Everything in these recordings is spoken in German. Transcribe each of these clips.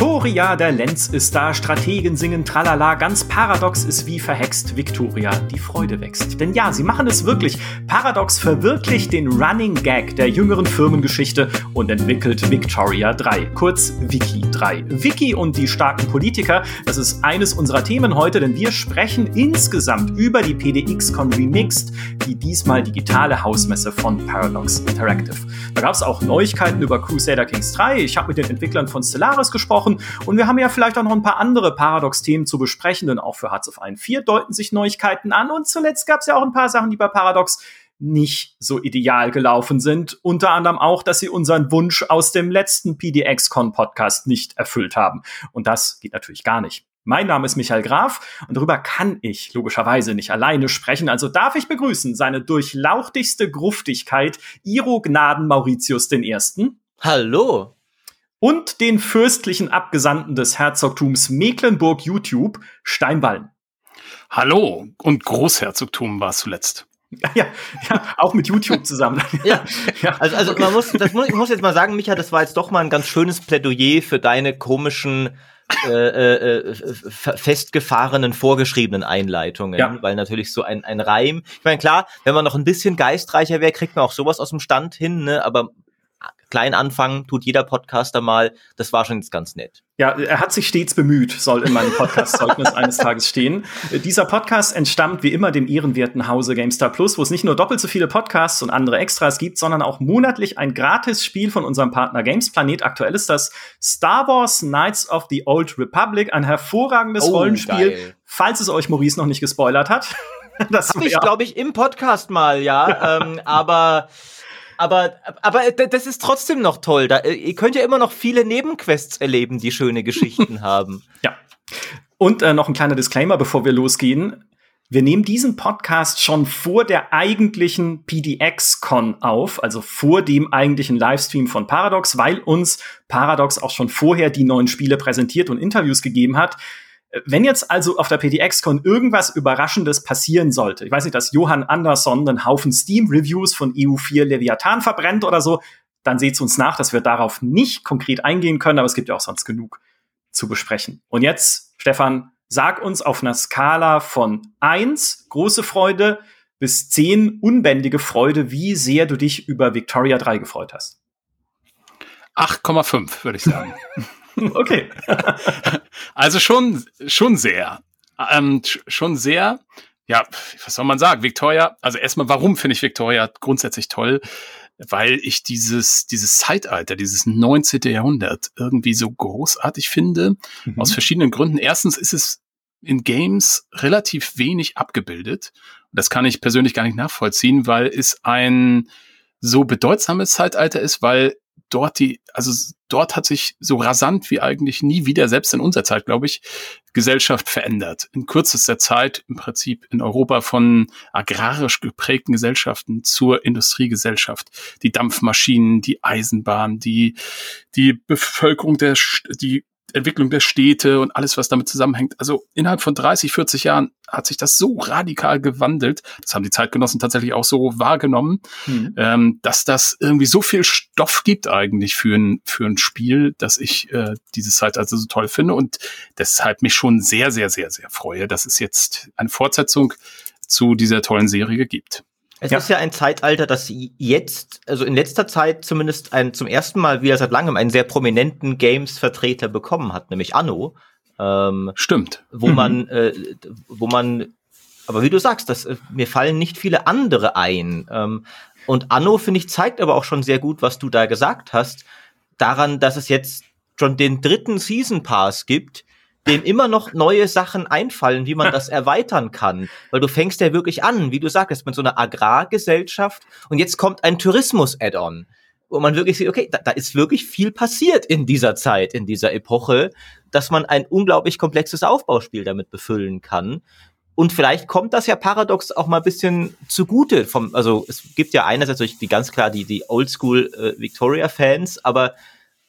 two Victoria, der Lenz ist da, Strategen singen tralala, ganz paradox ist wie verhext Victoria, die Freude wächst. Denn ja, sie machen es wirklich. Paradox verwirklicht den Running Gag der jüngeren Firmengeschichte und entwickelt Victoria 3, kurz Wiki 3. Wiki und die starken Politiker, das ist eines unserer Themen heute, denn wir sprechen insgesamt über die PDX-Con Remixed, die diesmal digitale Hausmesse von Paradox Interactive. Da gab es auch Neuigkeiten über Crusader Kings 3. Ich habe mit den Entwicklern von Stellaris gesprochen und wir haben ja vielleicht auch noch ein paar andere Paradox-Themen zu besprechen, denn auch für Hearts of Iron 4 deuten sich Neuigkeiten an und zuletzt gab es ja auch ein paar Sachen, die bei Paradox nicht so ideal gelaufen sind. Unter anderem auch, dass sie unseren Wunsch aus dem letzten PDX-Con-Podcast nicht erfüllt haben. Und das geht natürlich gar nicht. Mein Name ist Michael Graf und darüber kann ich logischerweise nicht alleine sprechen. Also darf ich begrüßen seine durchlauchtigste Gruftigkeit, Iro Gnaden Mauritius I. Hallo. Und den fürstlichen Abgesandten des Herzogtums Mecklenburg YouTube, Steinballen. Hallo. Und Großherzogtum war zuletzt. Ja, ja, auch mit YouTube zusammen. ja. ja. Also, also man muss, das muss, ich muss jetzt mal sagen, Micha, das war jetzt doch mal ein ganz schönes Plädoyer für deine komischen äh, äh, äh festgefahrenen, vorgeschriebenen Einleitungen, ja. weil natürlich so ein, ein Reim, ich meine, klar, wenn man noch ein bisschen geistreicher wäre, kriegt man auch sowas aus dem Stand hin, ne? aber klein anfangen, tut jeder Podcaster mal. Das war schon jetzt ganz nett. Ja, er hat sich stets bemüht, soll in meinem Podcast-Zeugnis eines Tages stehen. Dieser Podcast entstammt wie immer dem ehrenwerten Hause GameStar Plus, wo es nicht nur doppelt so viele Podcasts und andere Extras gibt, sondern auch monatlich ein Gratis-Spiel von unserem Partner Gamesplanet. Aktuell ist das Star Wars Knights of the Old Republic, ein hervorragendes oh, Rollenspiel, geil. falls es euch Maurice noch nicht gespoilert hat. Das Hab ich, glaube ich, im Podcast mal, ja. ähm, aber aber, aber das ist trotzdem noch toll. Da, äh, ihr könnt ja immer noch viele Nebenquests erleben, die schöne Geschichten haben. Ja. Und äh, noch ein kleiner Disclaimer, bevor wir losgehen. Wir nehmen diesen Podcast schon vor der eigentlichen PDX-Con auf, also vor dem eigentlichen Livestream von Paradox, weil uns Paradox auch schon vorher die neuen Spiele präsentiert und Interviews gegeben hat. Wenn jetzt also auf der PDX-Con irgendwas Überraschendes passieren sollte, ich weiß nicht, dass Johann Andersson einen Haufen Steam-Reviews von EU4 Leviathan verbrennt oder so, dann seht's uns nach, dass wir darauf nicht konkret eingehen können, aber es gibt ja auch sonst genug zu besprechen. Und jetzt, Stefan, sag uns auf einer Skala von eins große Freude bis zehn unbändige Freude, wie sehr du dich über Victoria 3 gefreut hast. 8,5, würde ich sagen. Okay. also schon, schon sehr. Ähm, schon sehr, ja, was soll man sagen? Victoria, also erstmal, warum finde ich Victoria grundsätzlich toll? Weil ich dieses, dieses Zeitalter, dieses 19. Jahrhundert irgendwie so großartig finde. Mhm. Aus verschiedenen Gründen. Erstens ist es in Games relativ wenig abgebildet. Das kann ich persönlich gar nicht nachvollziehen, weil es ein so bedeutsames Zeitalter ist, weil dort die, also dort hat sich so rasant wie eigentlich nie wieder, selbst in unserer Zeit, glaube ich, Gesellschaft verändert. In kürzester Zeit im Prinzip in Europa von agrarisch geprägten Gesellschaften zur Industriegesellschaft. Die Dampfmaschinen, die Eisenbahn, die, die Bevölkerung der, die Entwicklung der Städte und alles, was damit zusammenhängt. Also innerhalb von 30, 40 Jahren hat sich das so radikal gewandelt, das haben die Zeitgenossen tatsächlich auch so wahrgenommen, mhm. ähm, dass das irgendwie so viel Stoff gibt eigentlich für ein, für ein Spiel, dass ich äh, diese Zeit also so toll finde und deshalb mich schon sehr, sehr, sehr, sehr freue, dass es jetzt eine Fortsetzung zu dieser tollen Serie gibt. Es ja. ist ja ein Zeitalter, das jetzt, also in letzter Zeit zumindest ein, zum ersten Mal wieder seit langem einen sehr prominenten Games-Vertreter bekommen hat, nämlich Anno. Ähm, Stimmt. Wo mhm. man, äh, wo man, aber wie du sagst, das, äh, mir fallen nicht viele andere ein. Ähm, und Anno, finde ich, zeigt aber auch schon sehr gut, was du da gesagt hast, daran, dass es jetzt schon den dritten Season Pass gibt, dem immer noch neue Sachen einfallen, wie man das erweitern kann. Weil du fängst ja wirklich an, wie du sagst, mit so einer Agrargesellschaft und jetzt kommt ein Tourismus-Add-on, wo man wirklich sieht, okay, da, da ist wirklich viel passiert in dieser Zeit, in dieser Epoche, dass man ein unglaublich komplexes Aufbauspiel damit befüllen kann. Und vielleicht kommt das ja paradox auch mal ein bisschen zugute vom, also es gibt ja einerseits die ganz klar die, die Oldschool äh, Victoria-Fans, aber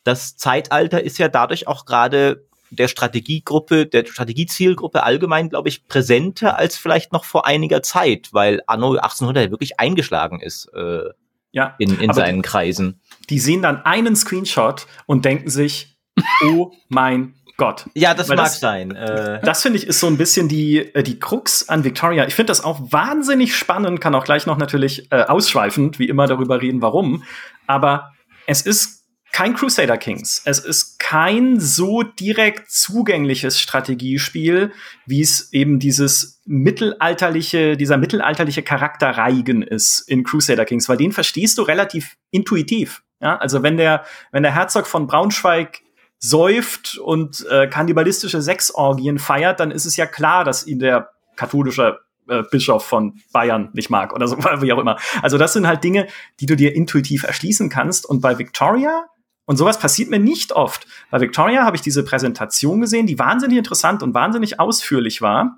das Zeitalter ist ja dadurch auch gerade der Strategiegruppe, der Strategiezielgruppe allgemein, glaube ich, präsenter als vielleicht noch vor einiger Zeit, weil Anno 1800 wirklich eingeschlagen ist äh, ja, in, in seinen Kreisen. Die sehen dann einen Screenshot und denken sich, Oh mein Gott. Ja, das Weil mag das- sein. Äh, Das finde ich ist so ein bisschen die, äh, die Krux an Victoria. Ich finde das auch wahnsinnig spannend, kann auch gleich noch natürlich äh, ausschweifend, wie immer, darüber reden, warum. Aber es ist kein Crusader Kings. Es ist kein so direkt zugängliches Strategiespiel, wie es eben dieses mittelalterliche, dieser mittelalterliche Charakter Reigen ist in Crusader Kings, weil den verstehst du relativ intuitiv. Ja, also wenn der, wenn der Herzog von Braunschweig säuft und äh, kannibalistische Sexorgien feiert, dann ist es ja klar, dass ihn der katholische äh, Bischof von Bayern nicht mag oder so, wie auch immer. Also das sind halt Dinge, die du dir intuitiv erschließen kannst. Und bei Victoria, und sowas passiert mir nicht oft, bei Victoria habe ich diese Präsentation gesehen, die wahnsinnig interessant und wahnsinnig ausführlich war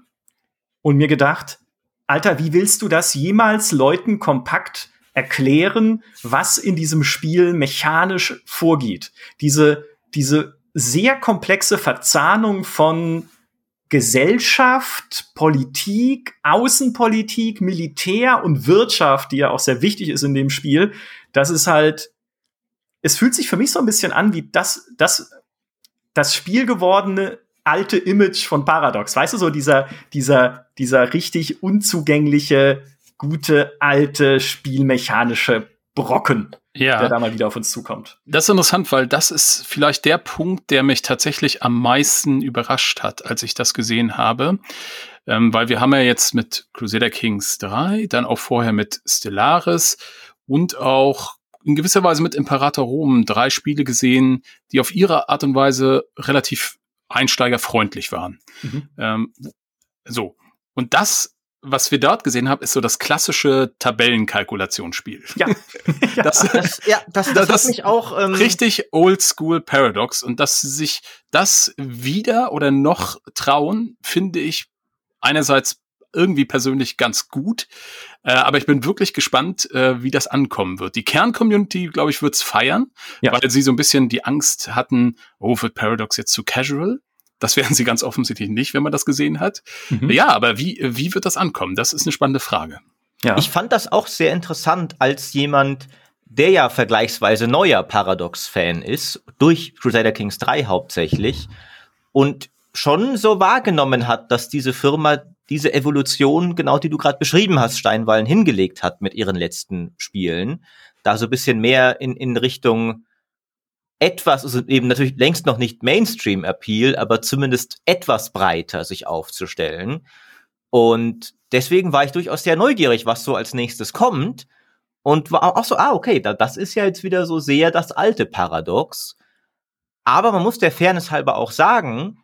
und mir gedacht, Alter, wie willst du das jemals Leuten kompakt erklären, was in diesem Spiel mechanisch vorgeht? Diese, diese sehr komplexe Verzahnung von Gesellschaft, Politik, Außenpolitik, Militär und Wirtschaft, die ja auch sehr wichtig ist in dem Spiel, das ist halt, es fühlt sich für mich so ein bisschen an wie das, das, das Spiel gewordene alte Image von Paradox. Weißt du, so dieser, dieser, dieser richtig unzugängliche, gute, alte, spielmechanische Brocken, Ja. der da mal wieder auf uns zukommt. Das ist interessant, weil das ist vielleicht der Punkt, der mich tatsächlich am meisten überrascht hat, als ich das gesehen habe. Ähm, weil wir haben ja jetzt mit Crusader Kings 3, dann auch vorher mit Stellaris und auch in gewisser Weise mit Imperator Rom drei Spiele gesehen, die auf ihre Art und Weise relativ einsteigerfreundlich waren. Mhm. Ähm, so. Und das, was wir dort gesehen haben, ist so das klassische Tabellenkalkulationsspiel. Ja. Das, das, ja, das, das, Das- hat mich auch. Ähm, richtig oldschool Paradox und dass sie sich das wieder oder noch trauen, finde ich einerseits irgendwie persönlich ganz gut, äh, aber ich bin wirklich gespannt, äh, wie das ankommen wird. Die Kern-Community, glaube ich, wird's feiern, Ja. weil sie so ein bisschen die Angst hatten, oh, wird Paradox jetzt zu casual? Das werden sie ganz offensichtlich nicht, wenn man das gesehen hat. Mhm. Ja, aber wie, wie wird das ankommen? Das ist eine spannende Frage. ja. Ich fand das auch sehr interessant als jemand, der ja vergleichsweise neuer Paradox-Fan ist, durch Crusader Kings 3 hauptsächlich, und schon so wahrgenommen hat, dass diese Firma diese Evolution, genau die du gerade beschrieben hast, Steinwallen hingelegt hat mit ihren letzten Spielen, da so ein bisschen mehr in, in Richtung etwas, also eben natürlich längst noch nicht Mainstream-Appeal, aber zumindest etwas breiter sich aufzustellen. Und deswegen war ich durchaus sehr neugierig, was so als nächstes kommt. Und war auch so, ah, okay, da, das ist ja jetzt wieder so sehr das alte Paradox. Aber man muss der Fairness halber auch sagen,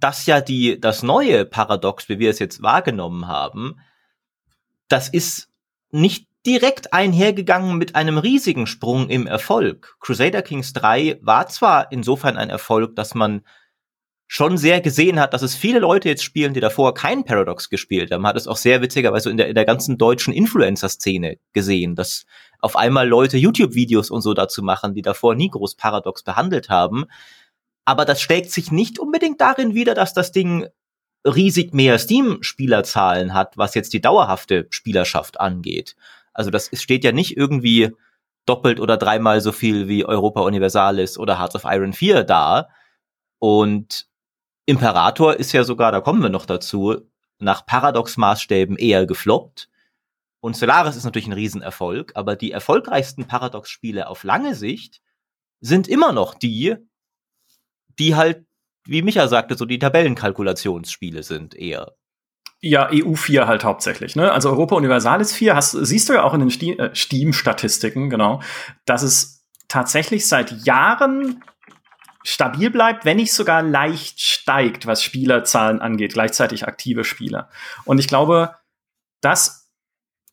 dass ja die, das neue Paradox, wie wir es jetzt wahrgenommen haben, das ist nicht direkt einhergegangen mit einem riesigen Sprung im Erfolg. Crusader Kings 3 war zwar insofern ein Erfolg, dass man schon sehr gesehen hat, dass es viele Leute jetzt spielen, die davor kein Paradox gespielt haben. Man hat es auch sehr witzigerweise in der, in der ganzen deutschen Influencer-Szene gesehen, dass auf einmal Leute YouTube-Videos und so dazu machen, die davor nie groß Paradox behandelt haben. Aber das schlägt sich nicht unbedingt darin wider, dass das Ding riesig mehr Steam-Spielerzahlen hat, was jetzt die dauerhafte Spielerschaft angeht. Also das steht ja nicht irgendwie doppelt oder dreimal so viel wie Europa Universalis oder Hearts of Iron 4 da. Und Imperator ist ja sogar, da kommen wir noch dazu, nach Paradox-Maßstäben eher gefloppt. Und Solaris ist natürlich ein Riesenerfolg, aber die erfolgreichsten Paradox-Spiele auf lange Sicht sind immer noch die, die halt, wie Micha sagte, so die Tabellenkalkulationsspiele sind eher. Ja, EU4 halt hauptsächlich. Ne? Also Europa Universalis 4 hast, siehst du ja auch in den äh, Steam-Statistiken, genau, dass es tatsächlich seit Jahren stabil bleibt, wenn nicht sogar leicht steigt, was Spielerzahlen angeht, gleichzeitig aktive Spieler. Und ich glaube, das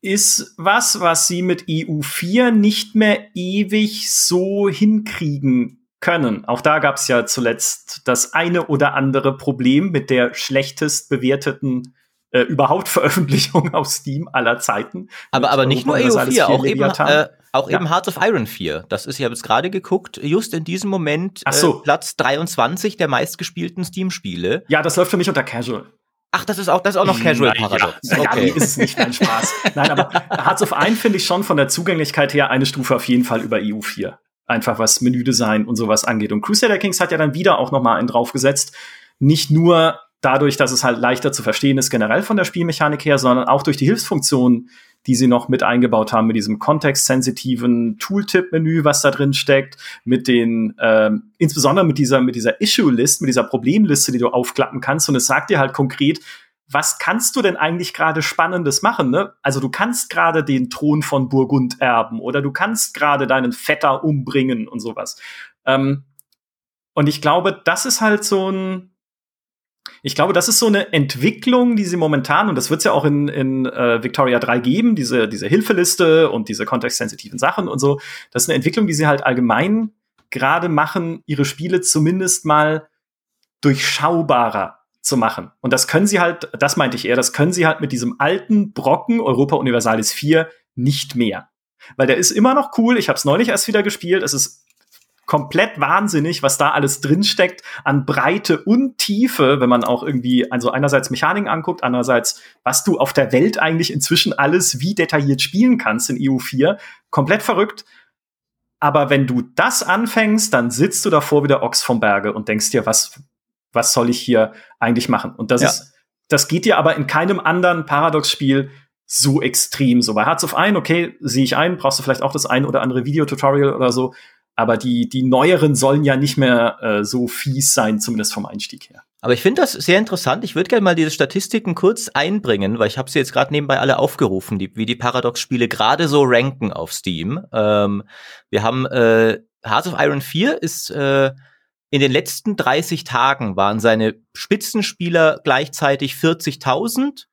ist was, was sie mit EU4 nicht mehr ewig so hinkriegen können. Auch da gab es ja zuletzt das eine oder andere Problem mit der schlechtest bewerteten äh, überhaupt Veröffentlichung auf Steam aller Zeiten. Aber, aber nicht nur Europa Universalis EU4, 4 auch eben, äh, auch Ja. eben Hearts of Iron 4. Das ist, ich habe jetzt gerade geguckt, just in diesem Moment Ach so. äh, Platz 23 der meistgespielten Steam-Spiele. ja, das läuft für mich unter Casual. Ach, das ist auch, das ist auch noch Casual. Paradox. Ja, nee, Okay. ist es nicht, nein, Spaß. Nein, aber Hearts of Iron finde ich schon von der Zugänglichkeit her eine Stufe auf jeden Fall über EU4. Einfach was Menüdesign und sowas angeht. Und Crusader Kings hat ja dann wieder auch noch mal einen draufgesetzt. Nicht nur dadurch, dass es halt leichter zu verstehen ist, generell von der Spielmechanik her, sondern auch durch die Hilfsfunktionen, die sie noch mit eingebaut haben, mit diesem kontextsensitiven Tooltip-Menü, was da drin steckt, mit den, ähm, insbesondere mit dieser, mit dieser Issue-List, mit dieser Problemliste, die du aufklappen kannst. Und es sagt dir halt konkret, was kannst du denn eigentlich gerade Spannendes machen? Ne? Also du kannst gerade den Thron von Burgund erben oder du kannst gerade deinen Vetter umbringen und sowas. Ähm, und ich glaube, das ist halt so ein, ich glaube, das ist so eine Entwicklung, die sie momentan, und das wird es ja auch in, in äh, Victoria 3 geben, diese, diese Hilfeliste und diese kontextsensitiven Sachen und so. Das ist eine Entwicklung, die sie halt allgemein gerade machen, ihre Spiele zumindest mal durchschaubarer zu machen. Und das können sie halt, das meinte ich eher, das können sie halt mit diesem alten Brocken Europa Universalis 4 nicht mehr. Weil der ist immer noch cool. Ich habe es neulich erst wieder gespielt. Es ist komplett wahnsinnig, was da alles drinsteckt an Breite und Tiefe, wenn man auch irgendwie, also einerseits Mechaniken anguckt, andererseits, was du auf der Welt eigentlich inzwischen alles wie detailliert spielen kannst in EU4. Komplett verrückt. Aber wenn du das anfängst, dann sitzt du davor wie der Ochs vom Berge und denkst dir, was, was soll ich hier eigentlich machen? Und das ja. ist, das geht dir aber in keinem anderen Paradox-Spiel so extrem so. Bei Hearts of Iron, okay, sehe ich ein, brauchst du vielleicht auch das ein oder andere Videotutorial oder so. Aber die, die neueren sollen ja nicht mehr äh, so fies sein, zumindest vom Einstieg her. Aber ich finde das sehr interessant. Ich würde gerne mal diese Statistiken kurz einbringen, weil ich habe sie jetzt gerade nebenbei alle aufgerufen, die, wie die Paradox-Spiele gerade so ranken auf Steam. Ähm, wir haben äh, Hearts of Iron 4 ist äh, in den letzten 30 Tagen waren seine Spitzenspieler gleichzeitig 40.000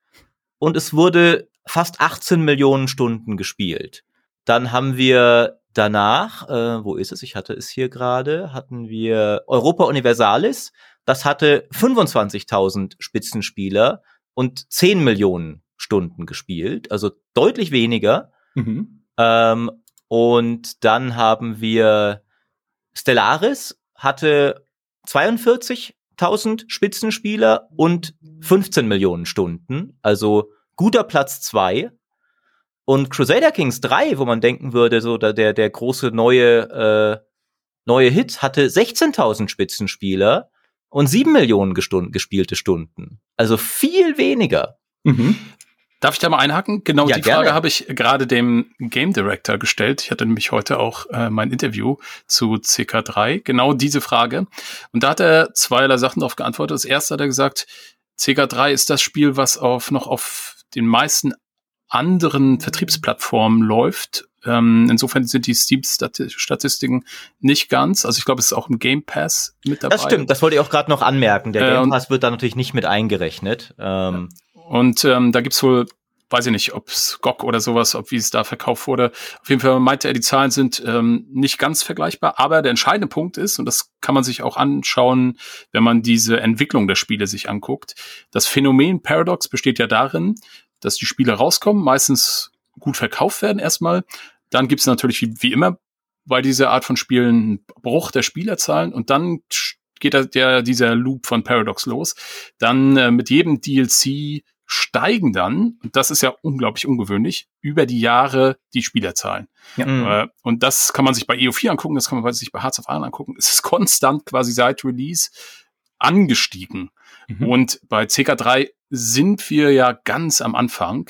und es wurde fast 18 Millionen Stunden gespielt. Dann haben wir Danach, äh, wo ist es? Ich hatte es hier gerade, hatten wir Europa Universalis. Das hatte 25.000 Spitzenspieler und 10 Millionen Stunden gespielt, also deutlich weniger. Mhm. Ähm, und dann haben wir Stellaris, hatte 42.000 Spitzenspieler und 15 Millionen Stunden, also guter Platz zwei. Und Crusader Kings 3, wo man denken würde, so der, der große neue, äh, neue Hit, hatte 16.000 Spitzenspieler und 7 Millionen gespielte Stunden. Also viel weniger. Mhm. Darf ich da mal einhaken? Genau ja, die Frage habe ich gerade dem Game Director gestellt. Ich hatte nämlich heute auch äh, mein Interview zu CK3. Genau diese Frage. Und da hat er zweierlei Sachen darauf geantwortet. Das erste hat er gesagt, CK3 ist das Spiel, was auf noch auf den meisten anderen Vertriebsplattformen läuft. Ähm, insofern sind die Steam-Statistiken nicht ganz. Also ich glaube, es ist auch im Game Pass mit dabei. Das stimmt, das wollte ich auch gerade noch anmerken. Der Game Pass wird da natürlich nicht mit eingerechnet. Ähm. Und ähm, da gibt's wohl weiß ich nicht, ob es GOG oder sowas, ob wie es da verkauft wurde. Auf jeden Fall meinte er, die Zahlen sind ähm, nicht ganz vergleichbar, aber der entscheidende Punkt ist, und das kann man sich auch anschauen, wenn man diese Entwicklung der Spiele sich anguckt, das Phänomen Paradox besteht ja darin, dass die Spiele rauskommen, meistens gut verkauft werden erstmal. Dann gibt es natürlich wie, wie immer bei dieser Art von Spielen einen Bruch der Spielerzahlen und dann geht der dieser Loop von Paradox los. Dann äh, mit jedem DLC steigen dann, und das ist ja unglaublich ungewöhnlich, über die Jahre die Spielerzahlen. Ja. Äh, und das kann man sich bei EO4 angucken, das kann man sich bei Hearts of Iron angucken. Es ist konstant quasi seit Release angestiegen. Mhm. Und bei CK3 sind wir ja ganz am Anfang.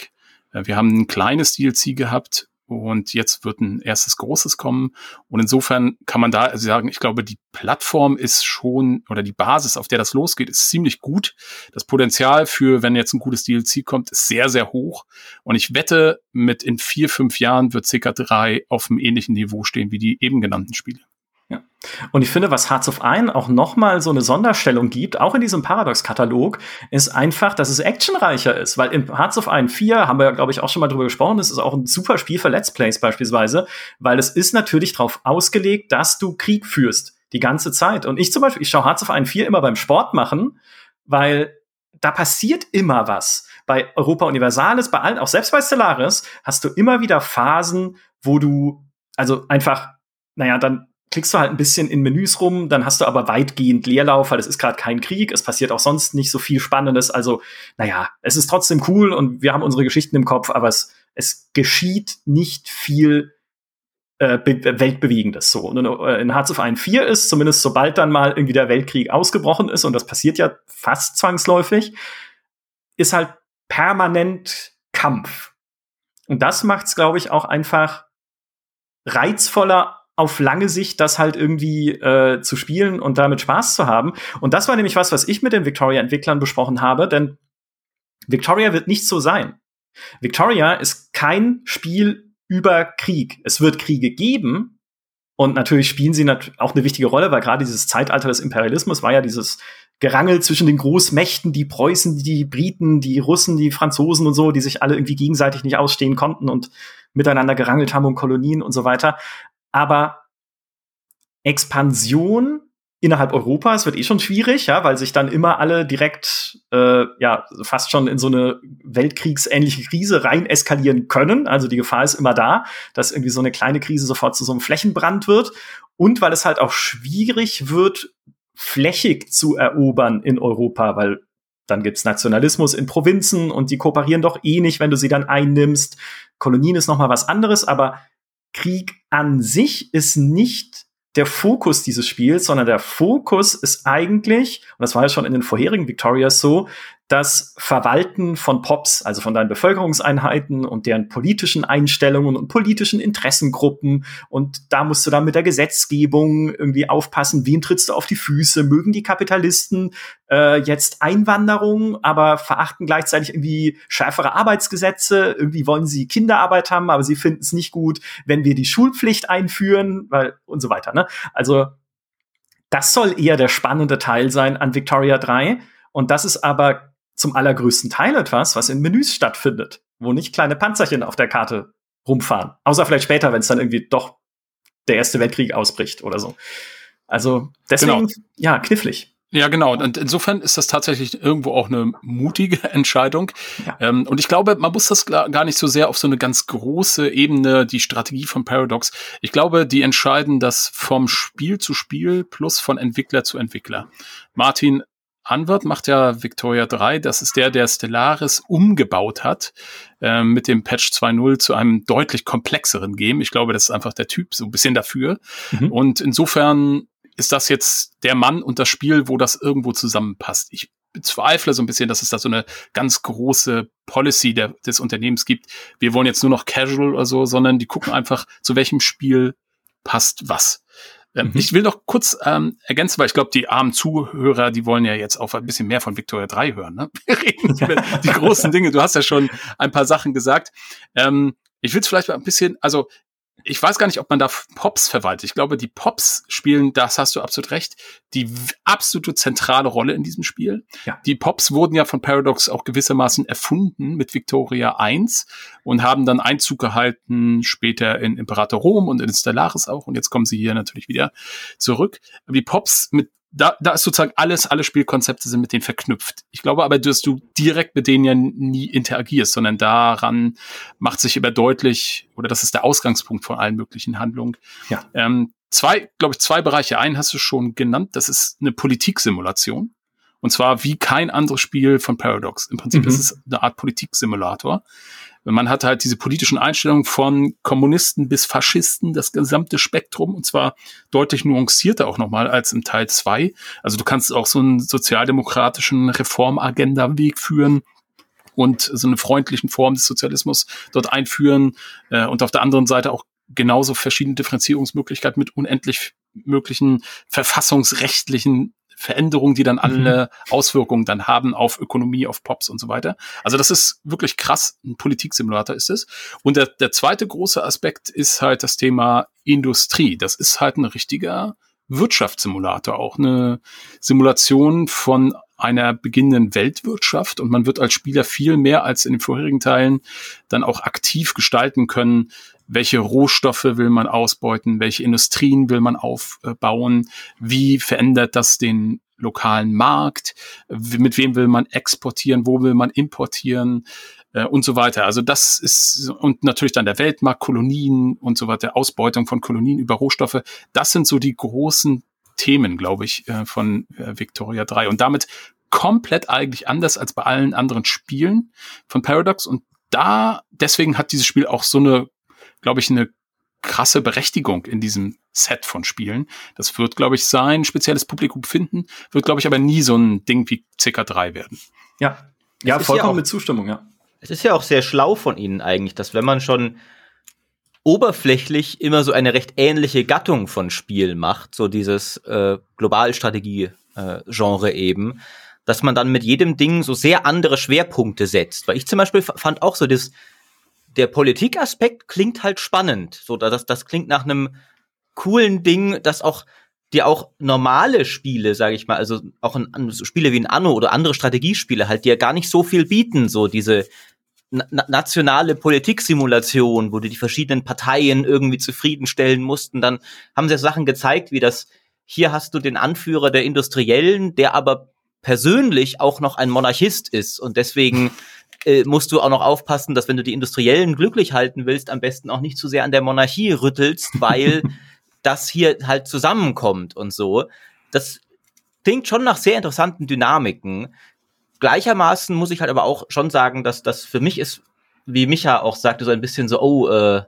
Äh, wir haben ein kleines DLC gehabt und jetzt wird ein erstes großes kommen. Und insofern kann man da sagen, ich glaube, die Plattform ist schon oder die Basis, auf der das losgeht, ist ziemlich gut. Das Potenzial für, wenn jetzt ein gutes DLC kommt, ist sehr, sehr hoch. Und ich wette, mit in vier, fünf Jahren wird CK3 auf einem ähnlichen Niveau stehen wie die eben genannten Spiele. Und ich finde, was Hearts of Iron auch noch mal so eine Sonderstellung gibt, auch in diesem Paradox-Katalog, ist einfach, dass es actionreicher ist. Weil in Hearts of Iron 4 haben wir, glaube ich, auch schon mal drüber gesprochen, das ist auch ein super Spiel für Let's Plays beispielsweise, weil es ist natürlich darauf ausgelegt, dass du Krieg führst. Die ganze Zeit. Und ich zum Beispiel, ich schaue Hearts of Iron 4 immer beim Sport machen, weil da passiert immer was. Bei Europa Universalis, bei allen, auch selbst bei Stellaris, hast du immer wieder Phasen, wo du, also einfach, naja, dann klickst du halt ein bisschen in Menüs rum, dann hast du aber weitgehend Leerlauf, weil es ist gerade kein Krieg, es passiert auch sonst nicht so viel Spannendes. Also, naja, es ist trotzdem cool und wir haben unsere Geschichten im Kopf, aber es, es geschieht nicht viel äh, weltbewegendes so. Und äh, in Hearts of Iron 4 ist, zumindest sobald dann mal irgendwie der Weltkrieg ausgebrochen ist, und das passiert ja fast zwangsläufig, ist halt permanent Kampf. Und das macht es, glaube ich, auch einfach reizvoller auf lange Sicht das halt irgendwie äh, zu spielen und damit Spaß zu haben. Und das war nämlich was, was ich mit den Victoria-Entwicklern besprochen habe, denn Victoria wird nicht so sein. Victoria ist kein Spiel über Krieg. Es wird Kriege geben. Und natürlich spielen sie auch eine wichtige Rolle, weil gerade dieses Zeitalter des Imperialismus war ja dieses Gerangel zwischen den Großmächten, die Preußen, die Briten, die Russen, die Franzosen und so, die sich alle irgendwie gegenseitig nicht ausstehen konnten und miteinander gerangelt haben um Kolonien und so weiter. Aber Expansion innerhalb Europas wird eh schon schwierig, ja, weil sich dann immer alle direkt äh, ja fast schon in so eine weltkriegsähnliche Krise rein eskalieren können. Also die Gefahr ist immer da, dass irgendwie so eine kleine Krise sofort zu so einem Flächenbrand wird und weil es halt auch schwierig wird, flächig zu erobern in Europa, weil dann gibt's Nationalismus in Provinzen und die kooperieren doch eh nicht, wenn du sie dann einnimmst. Kolonien ist noch mal was anderes, aber Krieg an sich ist nicht der Fokus dieses Spiels, sondern der Fokus ist eigentlich, und das war ja schon in den vorherigen Victorias so, das Verwalten von Pops, also von deinen Bevölkerungseinheiten und deren politischen Einstellungen und politischen Interessengruppen. Und da musst du dann mit der Gesetzgebung irgendwie aufpassen, wen trittst du auf die Füße? Mögen die Kapitalisten äh, jetzt Einwanderung, aber verachten gleichzeitig irgendwie schärfere Arbeitsgesetze? Irgendwie wollen sie Kinderarbeit haben, aber sie finden es nicht gut, wenn wir die Schulpflicht einführen, weil und so weiter. Ne? Also das soll eher der spannende Teil sein an Victoria 3. Und das ist aber zum allergrößten Teil etwas, was in Menüs stattfindet, wo nicht kleine Panzerchen auf der Karte rumfahren. Außer vielleicht später, wenn es dann irgendwie doch der Erste Weltkrieg ausbricht oder so. Also deswegen, genau. ja, knifflig. Ja, genau. Und insofern ist das tatsächlich irgendwo auch eine mutige Entscheidung. Ja. Ähm, und ich glaube, man muss das gar nicht so sehr auf so eine ganz große Ebene, die Strategie von Paradox. Ich glaube, die entscheiden das vom Spiel zu Spiel plus von Entwickler zu Entwickler. Martin, Anwart macht ja Victoria 3. Das ist der, der Stellaris umgebaut hat äh, mit dem Patch 2.0 zu einem deutlich komplexeren Game. Ich glaube, das ist einfach der Typ so ein bisschen dafür. Mhm. Und insofern ist das jetzt der Mann und das Spiel, wo das irgendwo zusammenpasst. Ich bezweifle so ein bisschen, dass es da so eine ganz große Policy der, des Unternehmens gibt. Wir wollen jetzt nur noch Casual oder so, sondern die gucken einfach, zu welchem Spiel passt was. Ähm, mhm. Ich will noch kurz ähm, ergänzen, weil ich glaube, die armen Zuhörer, die wollen ja jetzt auch ein bisschen mehr von Victoria 3 hören. Ne? Wir reden nicht über die großen Dinge. Du hast ja schon ein paar Sachen gesagt. Ähm, ich will es vielleicht mal ein bisschen, also ich weiß gar nicht, ob man da Pops verwaltet. Ich glaube, die Pops spielen, das hast du absolut recht, die absolute zentrale Rolle in diesem Spiel. Ja. Die Pops wurden ja von Paradox auch gewissermaßen erfunden mit Victoria 1 und haben dann Einzug gehalten später in Imperator Rom und in Stellaris auch. Und jetzt kommen sie hier natürlich wieder zurück. Die Pops mit da, da ist sozusagen alles, alle Spielkonzepte sind mit denen verknüpft. Ich glaube aber, dass du direkt mit denen ja nie interagierst, sondern daran macht sich immer deutlich, oder das ist der Ausgangspunkt von allen möglichen Handlungen. Ja. Ähm, zwei, glaube ich, zwei Bereiche. Einen hast du schon genannt, das ist eine Politiksimulation. Und zwar wie kein anderes Spiel von Paradox. Im Prinzip mhm. ist es eine Art Politiksimulator. Man hat halt diese politischen Einstellungen von Kommunisten bis Faschisten, das gesamte Spektrum, und zwar deutlich nuancierter auch nochmal als im Teil zwei. Also du kannst auch so einen sozialdemokratischen Reformagenda-Weg führen und so eine freundlichen Form des Sozialismus dort einführen äh, und auf der anderen Seite auch genauso verschiedene Differenzierungsmöglichkeiten mit unendlich möglichen verfassungsrechtlichen Veränderungen, die dann alle mhm. Auswirkungen dann haben auf Ökonomie, auf Pops und so weiter. Also das ist wirklich krass. Ein Politiksimulator ist es. Und der, der zweite große Aspekt ist halt das Thema Industrie. Das ist halt ein richtiger Wirtschaftssimulator, auch eine Simulation von einer beginnenden Weltwirtschaft und man wird als Spieler viel mehr als in den vorherigen Teilen dann auch aktiv gestalten können, welche Rohstoffe will man ausbeuten, welche Industrien will man aufbauen, wie verändert das den lokalen Markt, mit wem will man exportieren, wo will man importieren? Äh, und so weiter. Also das ist und natürlich dann der Weltmarkt, Kolonien und so weiter, Ausbeutung von Kolonien über Rohstoffe. Das sind so die großen Themen, glaube ich, äh, von äh, Victoria 3 und damit komplett eigentlich anders als bei allen anderen Spielen von Paradox. Und da deswegen hat dieses Spiel auch so eine glaube ich, eine krasse Berechtigung in diesem Set von Spielen. Das wird, glaube ich, sein spezielles Publikum finden, wird, glaube ich, aber nie so ein Ding wie CK3 werden. Ja, ja, vollkommen ja auch, mit Zustimmung, ja. Es ist ja auch sehr schlau von Ihnen eigentlich, dass wenn man schon oberflächlich immer so eine recht ähnliche Gattung von Spiel macht, so dieses äh, Globalstrategie-Genre äh, eben, dass man dann mit jedem Ding so sehr andere Schwerpunkte setzt. Weil ich zum Beispiel fand auch so das, der Politikaspekt klingt halt spannend. So, das, das klingt nach einem coolen Ding, das auch die auch normale Spiele, sage ich mal, also auch ein, Spiele wie ein Anno oder andere Strategiespiele halt, die ja gar nicht so viel bieten, so diese na nationale Politiksimulation, wo du die verschiedenen Parteien irgendwie zufriedenstellen mussten, dann haben sie Sachen gezeigt, wie das hier hast du den Anführer der Industriellen, der aber persönlich auch noch ein Monarchist ist und deswegen äh, musst du auch noch aufpassen, dass wenn du die Industriellen glücklich halten willst, am besten auch nicht zu sehr an der Monarchie rüttelst, weil das hier halt zusammenkommt und so. Das klingt schon nach sehr interessanten Dynamiken. Gleichermaßen muss ich halt aber auch schon sagen, dass das für mich ist, wie Micha auch sagte, so ein bisschen so, oh, äh,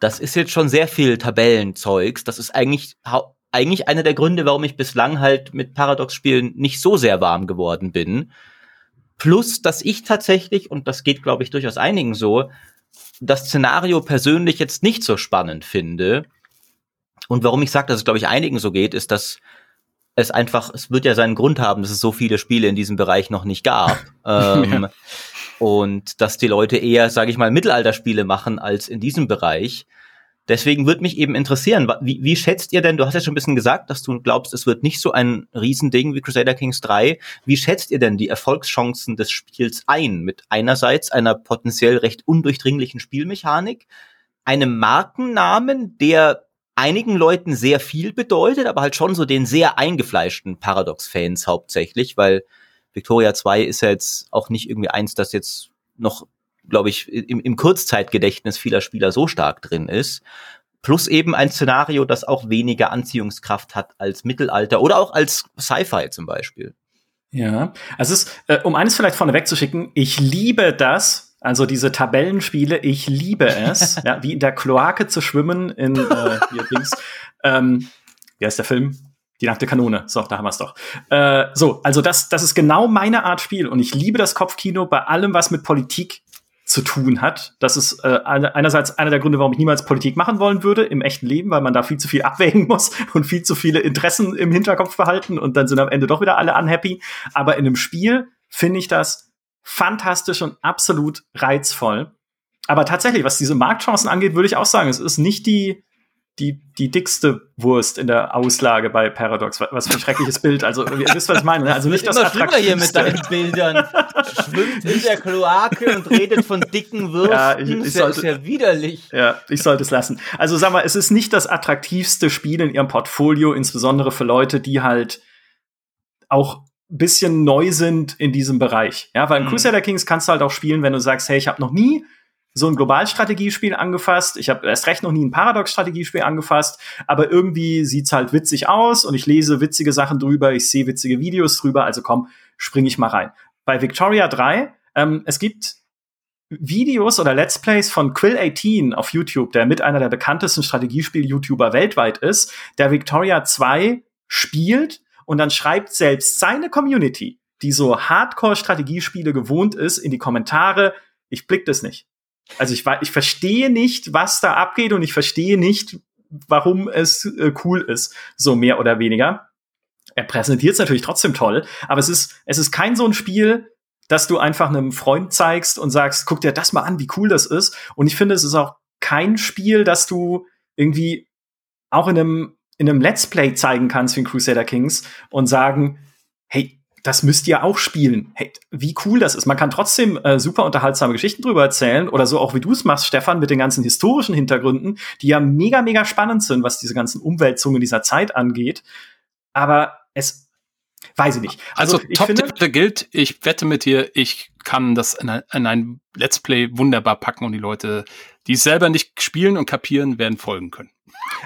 das ist jetzt schon sehr viel Tabellenzeugs. Das ist eigentlich eigentlich einer der Gründe, warum ich bislang halt mit Paradox-Spielen nicht so sehr warm geworden bin. Plus, dass ich tatsächlich, und das geht, glaube ich, durchaus einigen so, das Szenario persönlich jetzt nicht so spannend finde. Und warum ich sage, dass es, glaube ich, einigen so geht, ist, dass es einfach, es wird ja seinen Grund haben, dass es so viele Spiele in diesem Bereich noch nicht gab. ähm, ja. Und dass die Leute eher, sage ich mal, Mittelalterspiele machen als in diesem Bereich. Deswegen würde mich eben interessieren, wie, wie schätzt ihr denn, du hast ja schon ein bisschen gesagt, dass du glaubst, es wird nicht so ein Riesending wie Crusader Kings 3. Wie schätzt ihr denn die Erfolgschancen des Spiels ein? Mit einerseits einer potenziell recht undurchdringlichen Spielmechanik, einem Markennamen, der einigen Leuten sehr viel bedeutet, aber halt schon so den sehr eingefleischten Paradox-Fans hauptsächlich, weil Victoria 2 ist ja jetzt auch nicht irgendwie eins, das jetzt noch glaube ich, im, im Kurzzeitgedächtnis vieler Spieler so stark drin ist. Plus eben ein Szenario, das auch weniger Anziehungskraft hat als Mittelalter oder auch als Sci-Fi zum Beispiel. Ja, also es ist, äh, um eines vielleicht vorne wegzuschicken, ich liebe das, also diese Tabellenspiele, ich liebe es, ja, wie in der Kloake zu schwimmen in äh, hier Dings. Ähm, wie heißt der Film? Die nackte Kanone. So, da haben wir es doch. Äh, so, also das, das ist genau meine Art Spiel und ich liebe das Kopfkino bei allem, was mit Politik zu tun hat. Das ist äh, einerseits einer der Gründe, warum ich niemals Politik machen wollen würde im echten Leben, weil man da viel zu viel abwägen muss und viel zu viele Interessen im Hinterkopf behalten und dann sind am Ende doch wieder alle unhappy. Aber in einem Spiel finde ich das fantastisch und absolut reizvoll. Aber tatsächlich, was diese Marktchancen angeht, würde ich auch sagen, es ist nicht die die, die dickste Wurst in der Auslage bei Paradox. Was für ein schreckliches Bild. Also, ihr wisst, was ich meine. Ne? Also nicht das Attraktivste. hier mit deinen Bildern. Schwimmt in der Kloake und redet von dicken Würsten. Ja, ich, ich sollte, ist ja widerlich. Ja, ich sollte es lassen. Also, sag mal, es ist nicht das attraktivste Spiel in ihrem Portfolio, insbesondere für Leute, die halt auch bisschen neu sind in diesem Bereich. Ja, weil in mhm. Crusader Kings kannst du halt auch spielen, wenn du sagst, hey, ich habe noch nie so ein Globalstrategiespiel angefasst. Ich habe erst recht noch nie ein Paradox-Strategiespiel angefasst, aber irgendwie sieht's halt witzig aus und ich lese witzige Sachen drüber, ich sehe witzige Videos drüber, also komm, springe ich mal rein. Bei Victoria 3, ähm, es gibt Videos oder Let's Plays von Quill18 auf YouTube, der mit einer der bekanntesten Strategiespiel-YouTuber weltweit ist, der Victoria 2 spielt und dann schreibt selbst seine Community, die so Hardcore-Strategiespiele gewohnt ist, in die Kommentare, ich blick das nicht. Also ich, ich verstehe nicht, was da abgeht und ich verstehe nicht, warum es äh, cool ist, so mehr oder weniger. Er präsentiert es natürlich trotzdem toll, aber es ist, es ist kein so ein Spiel, dass du einfach einem Freund zeigst und sagst, guck dir das mal an, wie cool das ist. Und ich finde, es ist auch kein Spiel, das du irgendwie auch in einem, in einem Let's Play zeigen kannst wie in Crusader Kings und sagen, hey, das müsst ihr auch spielen. Hey, wie cool das ist. Man kann trotzdem äh, super unterhaltsame Geschichten drüber erzählen oder so auch wie du es machst, Stefan, mit den ganzen historischen Hintergründen, die ja mega, mega spannend sind, was diese ganzen Umwälzungen dieser Zeit angeht. Aber es weiß ich nicht. Also, also ich Top finde, gilt, ich wette mit dir, ich kann das in ein, in ein Let's Play wunderbar packen und die Leute, die es selber nicht spielen und kapieren, werden folgen können.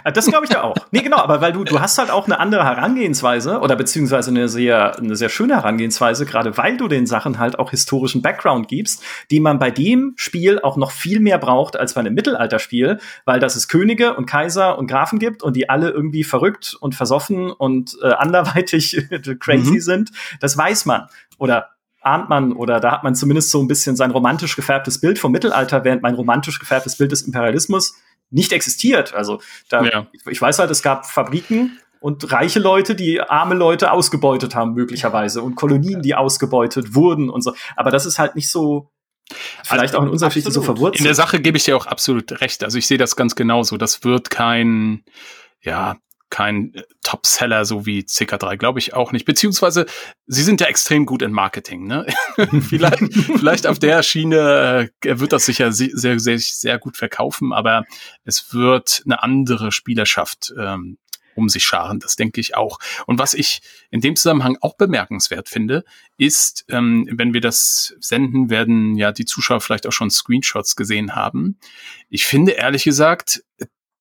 Äh, das glaube ich ja auch. Nee, genau, aber weil du, du hast halt auch eine andere Herangehensweise oder beziehungsweise eine sehr, eine sehr schöne Herangehensweise, gerade weil du den Sachen halt auch historischen Background gibst, die man bei dem Spiel auch noch viel mehr braucht als bei einem Mittelalterspiel, weil das es Könige und Kaiser und Grafen gibt und die alle irgendwie verrückt und versoffen und äh, anderweitig crazy mhm. sind. Das weiß man. Oder ahnt man oder da hat man zumindest so ein bisschen sein romantisch gefärbtes Bild vom Mittelalter, während mein romantisch gefärbtes Bild des Imperialismus nicht existiert. Also da, ja. ich, weiß halt, es gab Fabriken und reiche Leute, die arme Leute ausgebeutet haben, möglicherweise, und Kolonien, die ausgebeutet wurden und so. Aber das ist halt nicht so, vielleicht also, auch in unserer Geschichte so verwurzelt. In der Sache gebe ich dir auch absolut recht. Also ich sehe das ganz genauso. Das wird kein, ja, kein Topseller so wie CK3, glaube ich auch nicht. Beziehungsweise sie sind ja extrem gut in Marketing. Ne? vielleicht, vielleicht auf der Schiene äh, wird das sicher sehr, sehr, sehr, sehr gut verkaufen, aber es wird eine andere Spielerschaft ähm, um sich scharen. Das denke ich auch. Und was ich in dem Zusammenhang auch bemerkenswert finde, ist, ähm, wenn wir das senden, werden ja die Zuschauer vielleicht auch schon Screenshots gesehen haben. Ich finde ehrlich gesagt,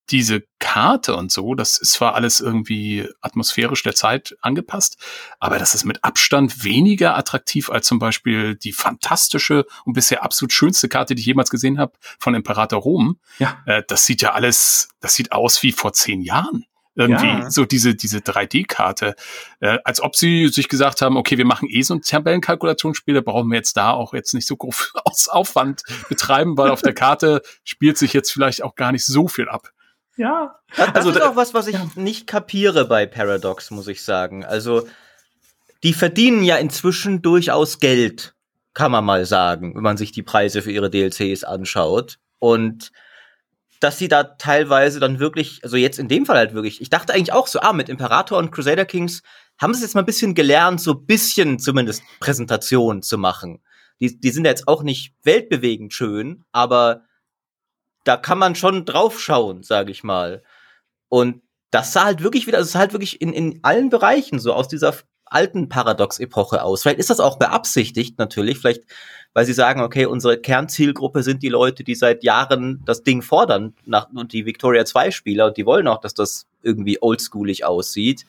diese Karte und so, das ist zwar alles irgendwie atmosphärisch der Zeit angepasst, aber das ist mit Abstand weniger attraktiv als zum Beispiel die fantastische und bisher absolut schönste Karte, die ich jemals gesehen habe von Imperator Rom. Ja. Äh, das sieht ja alles, das sieht aus wie vor zehn Jahren. Irgendwie ja. so diese, diese 3D-Karte. Äh, als ob sie sich gesagt haben, okay, wir machen eh so ein Tabellenkalkulationsspiel, da brauchen wir jetzt da auch jetzt nicht so groß Aufwand betreiben, weil auf der Karte spielt sich jetzt vielleicht auch gar nicht so viel ab. Ja. Das, also, ist auch was, was ich ja. nicht kapiere bei Paradox, muss ich sagen. Also, die verdienen ja inzwischen durchaus Geld, kann man mal sagen, wenn man sich die Preise für ihre DLCs anschaut. Und dass sie da teilweise dann wirklich, also jetzt in dem Fall halt wirklich, ich dachte eigentlich auch so, ah, mit Imperator und Crusader Kings haben sie jetzt mal ein bisschen gelernt, so ein bisschen zumindest Präsentation zu machen. Die, die sind jetzt auch nicht weltbewegend schön, aber da kann man schon drauf schauen, sage ich mal. Und das sah halt wirklich wieder, also es sah halt wirklich in, in allen Bereichen so aus dieser alten Paradox-Epoche aus. Vielleicht ist das auch beabsichtigt natürlich, vielleicht, weil sie sagen, okay, unsere Kernzielgruppe sind die Leute, die seit Jahren das Ding fordern, nach, und die Victoria 2 Spieler, und die wollen auch, dass das irgendwie oldschoolig aussieht.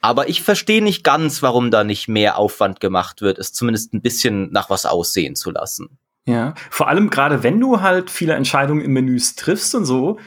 Aber ich verstehe nicht ganz, warum da nicht mehr Aufwand gemacht wird, es zumindest ein bisschen nach was aussehen zu lassen. Ja, vor allem gerade wenn du halt viele Entscheidungen im Menüs triffst und so,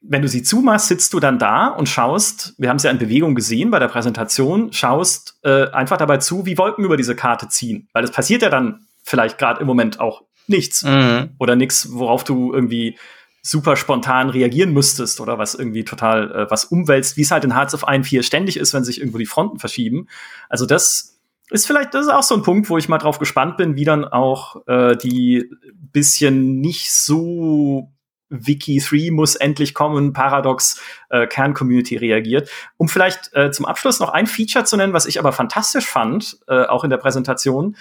wenn du sie zumachst, sitzt du dann da und schaust, wir haben es ja in Bewegung gesehen bei der Präsentation, schaust äh, einfach dabei zu, wie Wolken über diese Karte ziehen. Weil es passiert ja dann vielleicht gerade im Moment auch nichts. Mhm. Oder nichts, worauf du irgendwie super spontan reagieren müsstest oder was irgendwie total äh, was umwälzt, wie es halt in Hearts of Iron 4 ständig ist, wenn sich irgendwo die Fronten verschieben. Also das ist vielleicht, das ist auch so ein Punkt, wo ich mal drauf gespannt bin, wie dann auch äh, die bisschen nicht so Wiki 3 muss endlich kommen, Paradox äh, Kern-Community reagiert. Um vielleicht äh, zum Abschluss noch ein Feature zu nennen, was ich aber fantastisch fand, äh, auch in der Präsentation,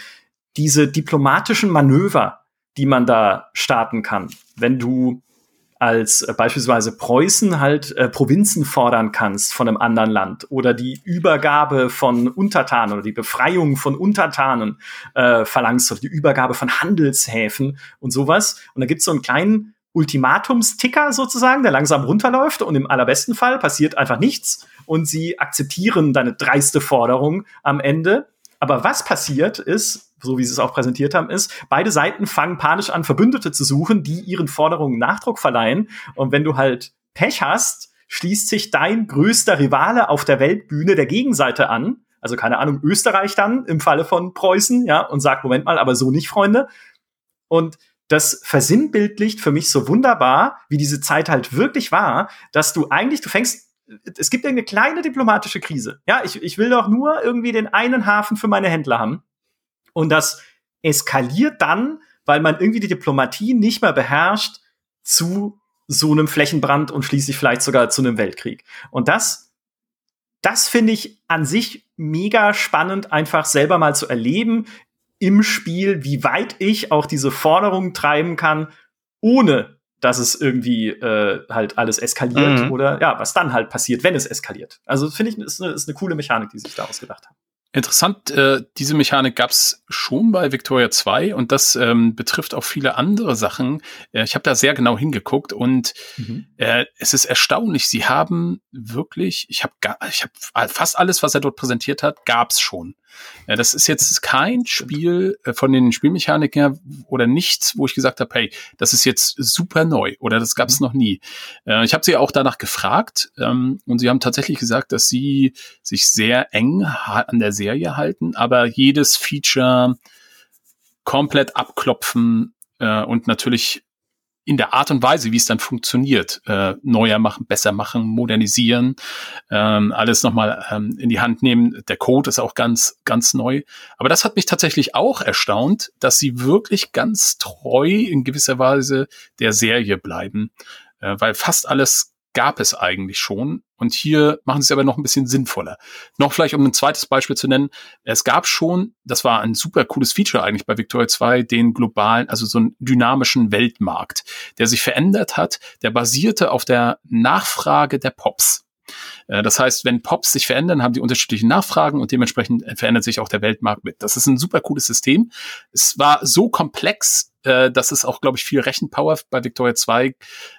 diese diplomatischen Manöver, die man da starten kann. Wenn du als äh, beispielsweise Preußen halt äh, Provinzen fordern kannst von einem anderen Land oder die Übergabe von Untertanen oder die Befreiung von Untertanen äh, verlangst oder die Übergabe von Handelshäfen und sowas. Und da gibt's so einen kleinen Ultimatumsticker sozusagen, der langsam runterläuft und im allerbesten Fall passiert einfach nichts und sie akzeptieren deine dreiste Forderung am Ende. Aber was passiert ist, so wie sie es auch präsentiert haben, ist, beide Seiten fangen panisch an, Verbündete zu suchen, die ihren Forderungen Nachdruck verleihen. Und wenn du halt Pech hast, schließt sich dein größter Rivale auf der Weltbühne der Gegenseite an. Also keine Ahnung, Österreich dann im Falle von Preußen, ja, und sagt, Moment mal, aber so nicht, Freunde. Und das versinnbildlicht für mich so wunderbar, wie diese Zeit halt wirklich war, dass du eigentlich, du fängst, es gibt eine kleine diplomatische Krise. Ja, ich, ich will doch nur irgendwie den einen Hafen für meine Händler haben. Und das eskaliert dann, weil man irgendwie die Diplomatie nicht mehr beherrscht, zu so einem Flächenbrand und schließlich vielleicht sogar zu einem Weltkrieg. Und das, das finde ich an sich mega spannend, einfach selber mal zu erleben im Spiel, wie weit ich auch diese Forderung treiben kann, ohne dass es irgendwie äh, halt alles eskaliert mhm. oder ja, was dann halt passiert, wenn es eskaliert. Also finde ich, ist eine, ist eine coole Mechanik, die sich da ausgedacht haben. Interessant, äh, diese Mechanik gab's schon bei Victoria 2 und das ähm, betrifft auch viele andere Sachen. Äh, ich habe da sehr genau hingeguckt und mhm. äh, es ist erstaunlich. Sie haben wirklich, ich habe ich hab fast alles, was er dort präsentiert hat, gab's schon. Ja, das ist jetzt kein Spiel äh, von den Spielmechaniken her oder nichts, wo ich gesagt habe, hey, das ist jetzt super neu oder das gab es noch nie. Äh, ich habe sie auch danach gefragt ähm, und sie haben tatsächlich gesagt, dass sie sich sehr eng an der Serie halten, aber jedes Feature komplett abklopfen äh, und natürlich in der Art und Weise, wie es dann funktioniert, äh, neuer machen, besser machen, modernisieren, ähm, alles nochmal ähm, in die Hand nehmen. Der Code ist auch ganz, ganz neu. Aber das hat mich tatsächlich auch erstaunt, dass sie wirklich ganz treu in gewisser Weise der Serie bleiben, äh, weil fast alles gab es eigentlich schon. Und hier machen sie es aber noch ein bisschen sinnvoller. Noch vielleicht, um ein zweites Beispiel zu nennen. Es gab schon, das war ein super cooles Feature eigentlich bei Victoria 2, den globalen, also so einen dynamischen Weltmarkt, der sich verändert hat. Der basierte auf der Nachfrage der Pops. Äh, das heißt, wenn Pops sich verändern, haben die unterschiedliche Nachfragen und dementsprechend verändert sich auch der Weltmarkt mit. Das ist ein super cooles System. Es war so komplex, äh, dass es auch, glaube ich, viel Rechenpower bei Victoria 2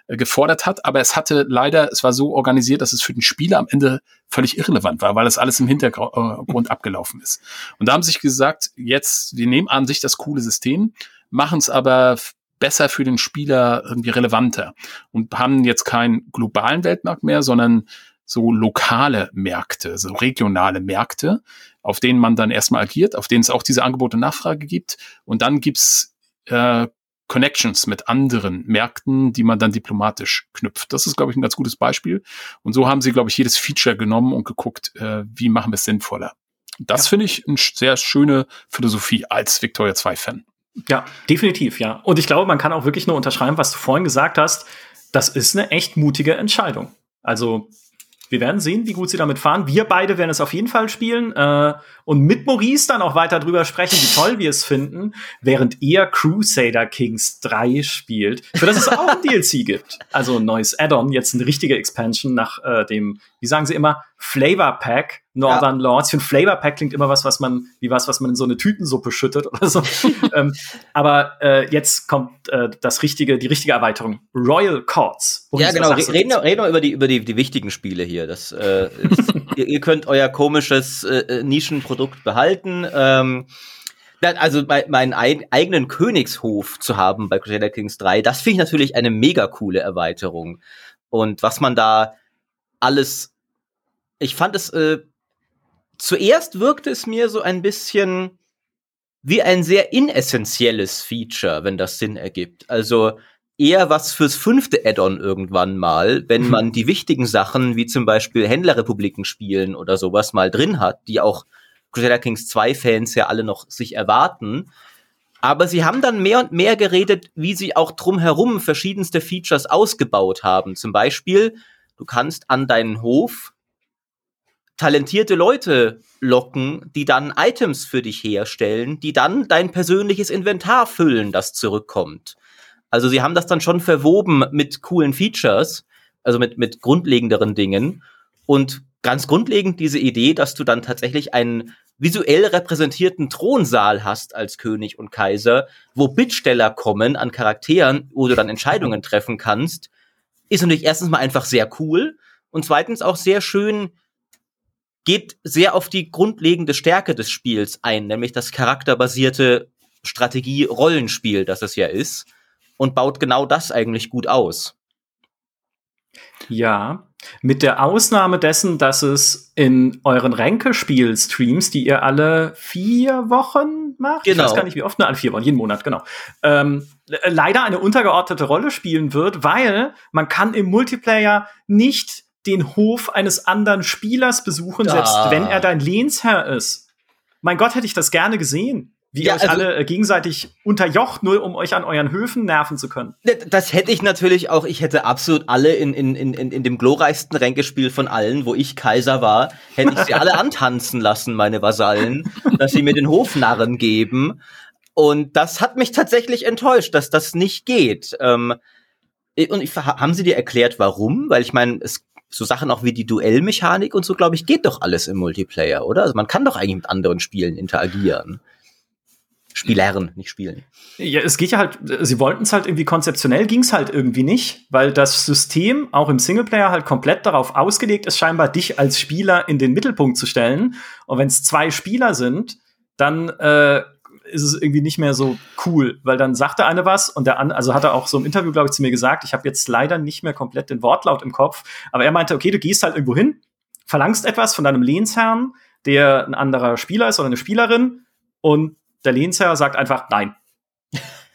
äh, gefordert hat. Aber es hatte leider, es war so organisiert, dass es für den Spieler am Ende völlig irrelevant war, weil das alles im Hintergrund abgelaufen ist. Und da haben sie sich gesagt, jetzt, wir nehmen an sich das coole System, machen es aber besser für den Spieler irgendwie relevanter und haben jetzt keinen globalen Weltmarkt mehr, sondern so lokale Märkte, so regionale Märkte, auf denen man dann erstmal agiert, auf denen es auch diese Angebot und Nachfrage gibt. Und dann gibt's äh, Connections mit anderen Märkten, die man dann diplomatisch knüpft. Das ist, glaube ich, ein ganz gutes Beispiel. Und so haben sie, glaube ich, jedes Feature genommen und geguckt, äh, wie machen wir es sinnvoller. Das ja. finde ich eine sehr schöne Philosophie als Victoria 2-Fan. Ja, definitiv, ja. Und ich glaube, man kann auch wirklich nur unterschreiben, was du vorhin gesagt hast. Das ist eine echt mutige Entscheidung. Also wir werden sehen, wie gut sie damit fahren. Wir beide werden es auf jeden Fall spielen äh, und mit Maurice dann auch weiter drüber sprechen, wie toll wir es finden, während er Crusader Kings 3 spielt, für das es auch ein DLC gibt. Also ein neues Add-on, jetzt eine richtige Expansion nach äh, dem, wie sagen sie immer, Flavor Pack Northern ja. Lords. Ich finde Flavor Pack klingt immer was, was man, wie was, was man in so eine Tütensuppe schüttet oder so. ähm, aber äh, jetzt kommt äh, das richtige, die richtige Erweiterung. Royal Courts. Ja, genau. Reden wir reden über die, über die, die wichtigen Spiele hier. Das, äh, ist, ihr, ihr, könnt euer komisches äh, äh Nischenprodukt behalten. Ähm, also meinen eigenen Königshof zu haben bei Crusader Kings 3, das finde ich natürlich eine mega coole Erweiterung. Und was man da alles ich fand es äh, zuerst wirkte es mir so ein bisschen wie ein sehr inessentielles Feature, wenn das Sinn ergibt. Also eher was fürs fünfte Add-on irgendwann mal, wenn mhm. man die wichtigen Sachen wie zum Beispiel Händlerrepubliken spielen oder sowas mal drin hat, die auch Crusader Kings 2 Fans ja alle noch sich erwarten. Aber sie haben dann mehr und mehr geredet, wie sie auch drumherum verschiedenste Features ausgebaut haben. Zum Beispiel, du kannst an deinen Hof talentierte Leute locken, die dann Items für dich herstellen, die dann dein persönliches Inventar füllen, das zurückkommt. Also sie haben das dann schon verwoben mit coolen Features, also mit, mit grundlegenderen Dingen. Und ganz grundlegend diese Idee, dass du dann tatsächlich einen visuell repräsentierten Thronsaal hast als König und Kaiser, wo Bittsteller kommen an Charakteren, wo du dann Entscheidungen treffen kannst, ist natürlich erstens mal einfach sehr cool und zweitens auch sehr schön geht sehr auf die grundlegende Stärke des Spiels ein, nämlich das charakterbasierte Strategie-Rollenspiel, das es ja ist, und baut genau das eigentlich gut aus. Ja, mit der Ausnahme dessen, dass es in euren Ränkespiel-Streams, die ihr alle vier Wochen macht, genau. ich weiß genau. gar nicht wie oft, ne, alle vier Wochen, jeden Monat, genau, ähm, leider eine untergeordnete Rolle spielen wird, weil man kann im Multiplayer nicht den Hof eines anderen Spielers besuchen, selbst ah. wenn er dein Lehnsherr ist. Mein Gott, hätte ich das gerne gesehen. Wie ja, ihr euch also, alle äh, gegenseitig unterjocht, nur um euch an euren Höfen nerven zu können. Das hätte ich natürlich auch, ich hätte absolut alle in, in, in, in dem glorreichsten Ränkespiel von allen, wo ich Kaiser war, hätte ich sie alle antanzen lassen, meine Vasallen, dass sie mir den Hofnarren geben. Und das hat mich tatsächlich enttäuscht, dass das nicht geht. Ähm, und ich, haben sie dir erklärt, warum? Weil ich meine, es so Sachen auch wie die Duellmechanik und so, glaube ich, geht doch alles im Multiplayer, oder? Also man kann doch eigentlich mit anderen Spielen interagieren. Spielern, nicht spielen. Ja, es geht ja halt, sie wollten es halt irgendwie konzeptionell, ging es halt irgendwie nicht, weil das System auch im Singleplayer halt komplett darauf ausgelegt ist, scheinbar dich als Spieler in den Mittelpunkt zu stellen. Und wenn es zwei Spieler sind, dann äh, ist es irgendwie nicht mehr so cool, weil dann sagt der eine was und der andere, also hat er auch so im Interview, glaube ich, zu mir gesagt, ich habe jetzt leider nicht mehr komplett den Wortlaut im Kopf, aber er meinte, okay, du gehst halt irgendwo hin, verlangst etwas von deinem Lehnsherrn, der ein anderer Spieler ist oder eine Spielerin und der Lehnsherr sagt einfach nein.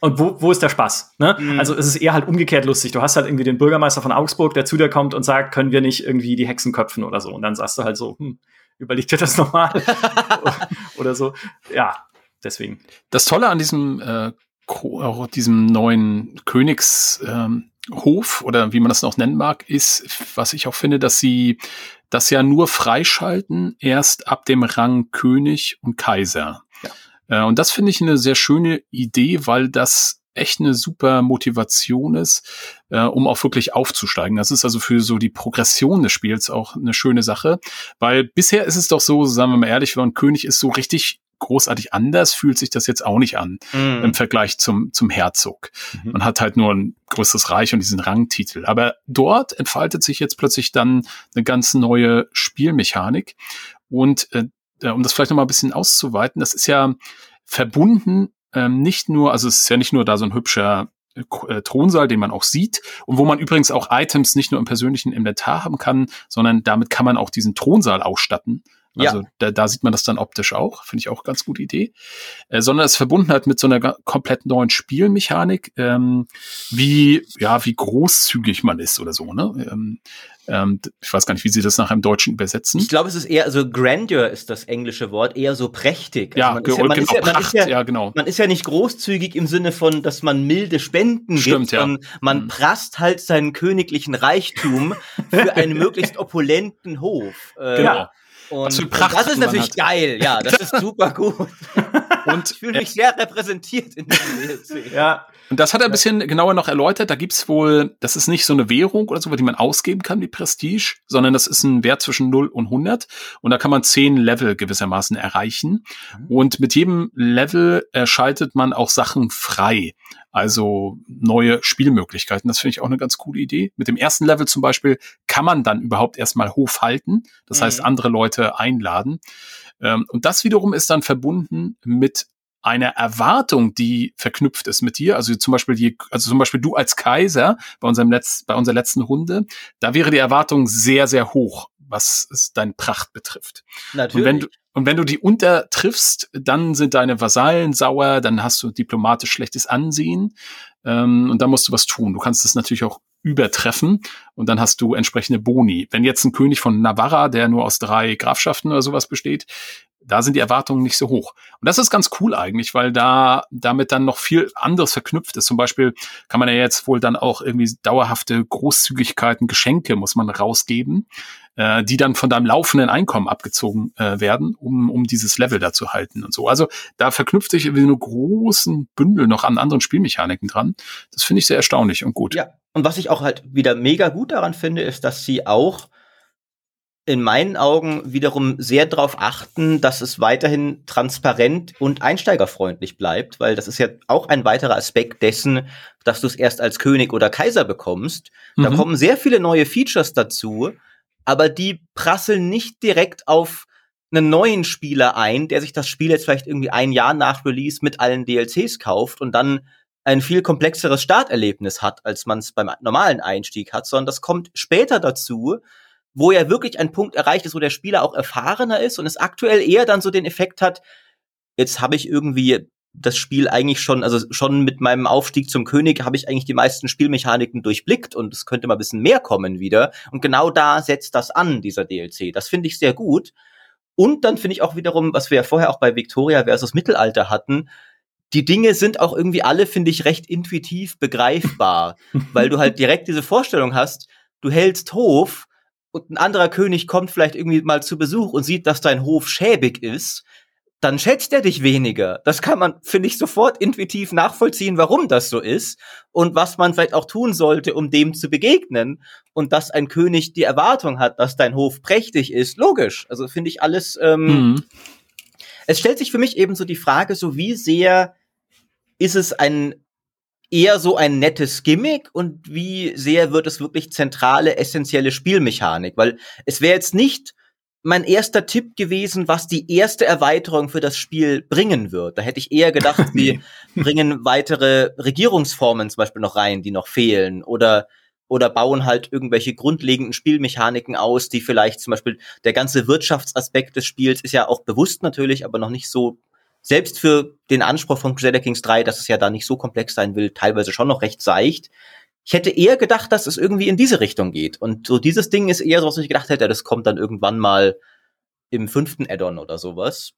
Und wo, wo ist der Spaß? Ne? Mhm. Also es ist eher halt umgekehrt lustig. Du hast halt irgendwie den Bürgermeister von Augsburg, der zu dir kommt und sagt, können wir nicht irgendwie die Hexen köpfen oder so. Und dann sagst du halt so, hm, überleg dir das nochmal. oder so. Ja, deswegen. Das Tolle an diesem, äh, diesem neuen Königshof ähm, oder wie man das noch nennen mag, ist, was ich auch finde, dass sie das ja nur freischalten erst ab dem Rang König und Kaiser. Ja. Äh, und das finde ich eine sehr schöne Idee, weil das echt eine super Motivation ist, äh, um auch wirklich aufzusteigen. Das ist also für so die Progression des Spiels auch eine schöne Sache, weil bisher ist es doch so, sagen wir mal ehrlich, wenn man König ist, so richtig großartig anders fühlt sich das jetzt auch nicht an mm. im Vergleich zum, zum Herzog. Mhm. Man hat halt nur ein größeres Reich und diesen Rangtitel. Aber dort entfaltet sich jetzt plötzlich dann eine ganz neue Spielmechanik. Und äh, um das vielleicht noch mal ein bisschen auszuweiten, das ist ja verbunden ähm, nicht nur, also es ist ja nicht nur da so ein hübscher äh, Thronsaal, den man auch sieht und wo man übrigens auch Items nicht nur im persönlichen Inventar haben kann, sondern damit kann man auch diesen Thronsaal ausstatten. Also ja. da, da sieht man das dann optisch auch, finde ich auch ganz gute Idee. Äh, sondern es verbunden halt mit so einer komplett neuen Spielmechanik, ähm, wie ja wie großzügig man ist oder so. Ne? Ähm, ähm, ich weiß gar nicht, wie sie das nachher im Deutschen übersetzen. Ich glaube, es ist eher, also Grandeur ist das englische Wort, eher so prächtig. Ja, also man, ist ja, man, genau, ist ja, ja, genau. Man ist ja nicht großzügig im Sinne von, dass man milde Spenden Stimmt, gibt, ja. sondern man mhm. prasst halt seinen königlichen Reichtum für einen möglichst opulenten Hof. Äh, genau. Und, und das ist natürlich hat. geil, ja, das ist super gut. und ich fühle mich sehr repräsentiert in diesem DLC. Ja. Und das hat er ein bisschen genauer noch erläutert. Da gibt's wohl, das ist nicht so eine Währung oder so, die man ausgeben kann, wie Prestige, sondern das ist ein Wert zwischen 0 und 100. Und da kann man 10 Level gewissermaßen erreichen. Mhm. Und mit jedem Level erschaltet man auch Sachen frei. Also neue Spielmöglichkeiten. Das finde ich auch eine ganz coole Idee. Mit dem ersten Level zum Beispiel kann man dann überhaupt erstmal Hof halten. Das mhm. heißt, andere Leute einladen. Ähm, und das wiederum ist dann verbunden mit einer Erwartung, die verknüpft ist mit dir, also zum Beispiel die, also zum Beispiel du als Kaiser bei unserem Letz, bei unserer letzten Runde, da wäre die Erwartung sehr, sehr hoch, was es deine Pracht betrifft. Natürlich. Und wenn du, und wenn du die untertriffst, dann sind deine Vasallen sauer, dann hast du diplomatisch schlechtes Ansehen ähm, und dann musst du was tun. Du kannst es natürlich auch übertreffen und dann hast du entsprechende Boni. Wenn jetzt ein König von Navarra, der nur aus drei Grafschaften oder sowas besteht, da sind die Erwartungen nicht so hoch. Und das ist ganz cool eigentlich, weil da damit dann noch viel anderes verknüpft ist. Zum Beispiel kann man ja jetzt wohl dann auch irgendwie dauerhafte Großzügigkeiten, Geschenke muss man rausgeben, äh, die dann von deinem laufenden Einkommen abgezogen äh, werden, um, um dieses Level da zu halten und so. Also da verknüpft sich irgendwie eine großen Bündel noch an anderen Spielmechaniken dran. Das finde ich sehr erstaunlich und gut. Ja, und was ich auch halt wieder mega gut daran finde, ist, dass sie auch in meinen Augen wiederum sehr darauf achten, dass es weiterhin transparent und einsteigerfreundlich bleibt, weil das ist ja auch ein weiterer Aspekt dessen, dass du es erst als König oder Kaiser bekommst. Mhm. Da kommen sehr viele neue Features dazu, aber die prasseln nicht direkt auf einen neuen Spieler ein, der sich das Spiel jetzt vielleicht irgendwie ein Jahr nach Release mit allen DLCs kauft und dann ein viel komplexeres Starterlebnis hat, als man es beim normalen Einstieg hat, sondern das kommt später dazu, wo ja wirklich ein Punkt erreicht ist, wo der Spieler auch erfahrener ist und es aktuell eher dann so den Effekt hat, jetzt habe ich irgendwie das Spiel eigentlich schon, also schon mit meinem Aufstieg zum König habe ich eigentlich die meisten Spielmechaniken durchblickt und es könnte mal ein bisschen mehr kommen wieder. Und genau da setzt das an, dieser DLC. Das finde ich sehr gut. Und dann finde ich auch wiederum, was wir ja vorher auch bei Victoria versus Mittelalter hatten, die Dinge sind auch irgendwie alle, finde ich, recht intuitiv begreifbar, weil du halt direkt diese Vorstellung hast, du hältst Hof und ein anderer König kommt vielleicht irgendwie mal zu Besuch und sieht, dass dein Hof schäbig ist, dann schätzt er dich weniger. Das kann man, finde ich, sofort intuitiv nachvollziehen, warum das so ist und was man vielleicht auch tun sollte, um dem zu begegnen. Und dass ein König die Erwartung hat, dass dein Hof prächtig ist, logisch. Also finde ich alles. Ähm, mhm. Es stellt sich für mich eben so die Frage, so wie sehr ist es ein eher so ein nettes Gimmick und wie sehr wird es wirklich zentrale, essentielle Spielmechanik? Weil es wäre jetzt nicht mein erster Tipp gewesen, was die erste Erweiterung für das Spiel bringen wird. Da hätte ich eher gedacht, sie bringen weitere Regierungsformen zum Beispiel noch rein, die noch fehlen. Oder, oder bauen halt irgendwelche grundlegenden Spielmechaniken aus, die vielleicht zum Beispiel der ganze Wirtschaftsaspekt des Spiels ist ja auch bewusst natürlich, aber noch nicht so, selbst für den Anspruch von Crusader Kings 3, dass es ja da nicht so komplex sein will, teilweise schon noch recht seicht. Ich hätte eher gedacht, dass es irgendwie in diese Richtung geht. Und so dieses Ding ist eher so, was ich gedacht hätte, das kommt dann irgendwann mal im fünften Add-on oder sowas.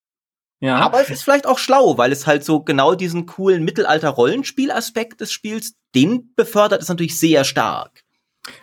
Ja. Aber es ist vielleicht auch schlau, weil es halt so genau diesen coolen Mittelalter-Rollenspiel-Aspekt des Spiels, den befördert es natürlich sehr stark.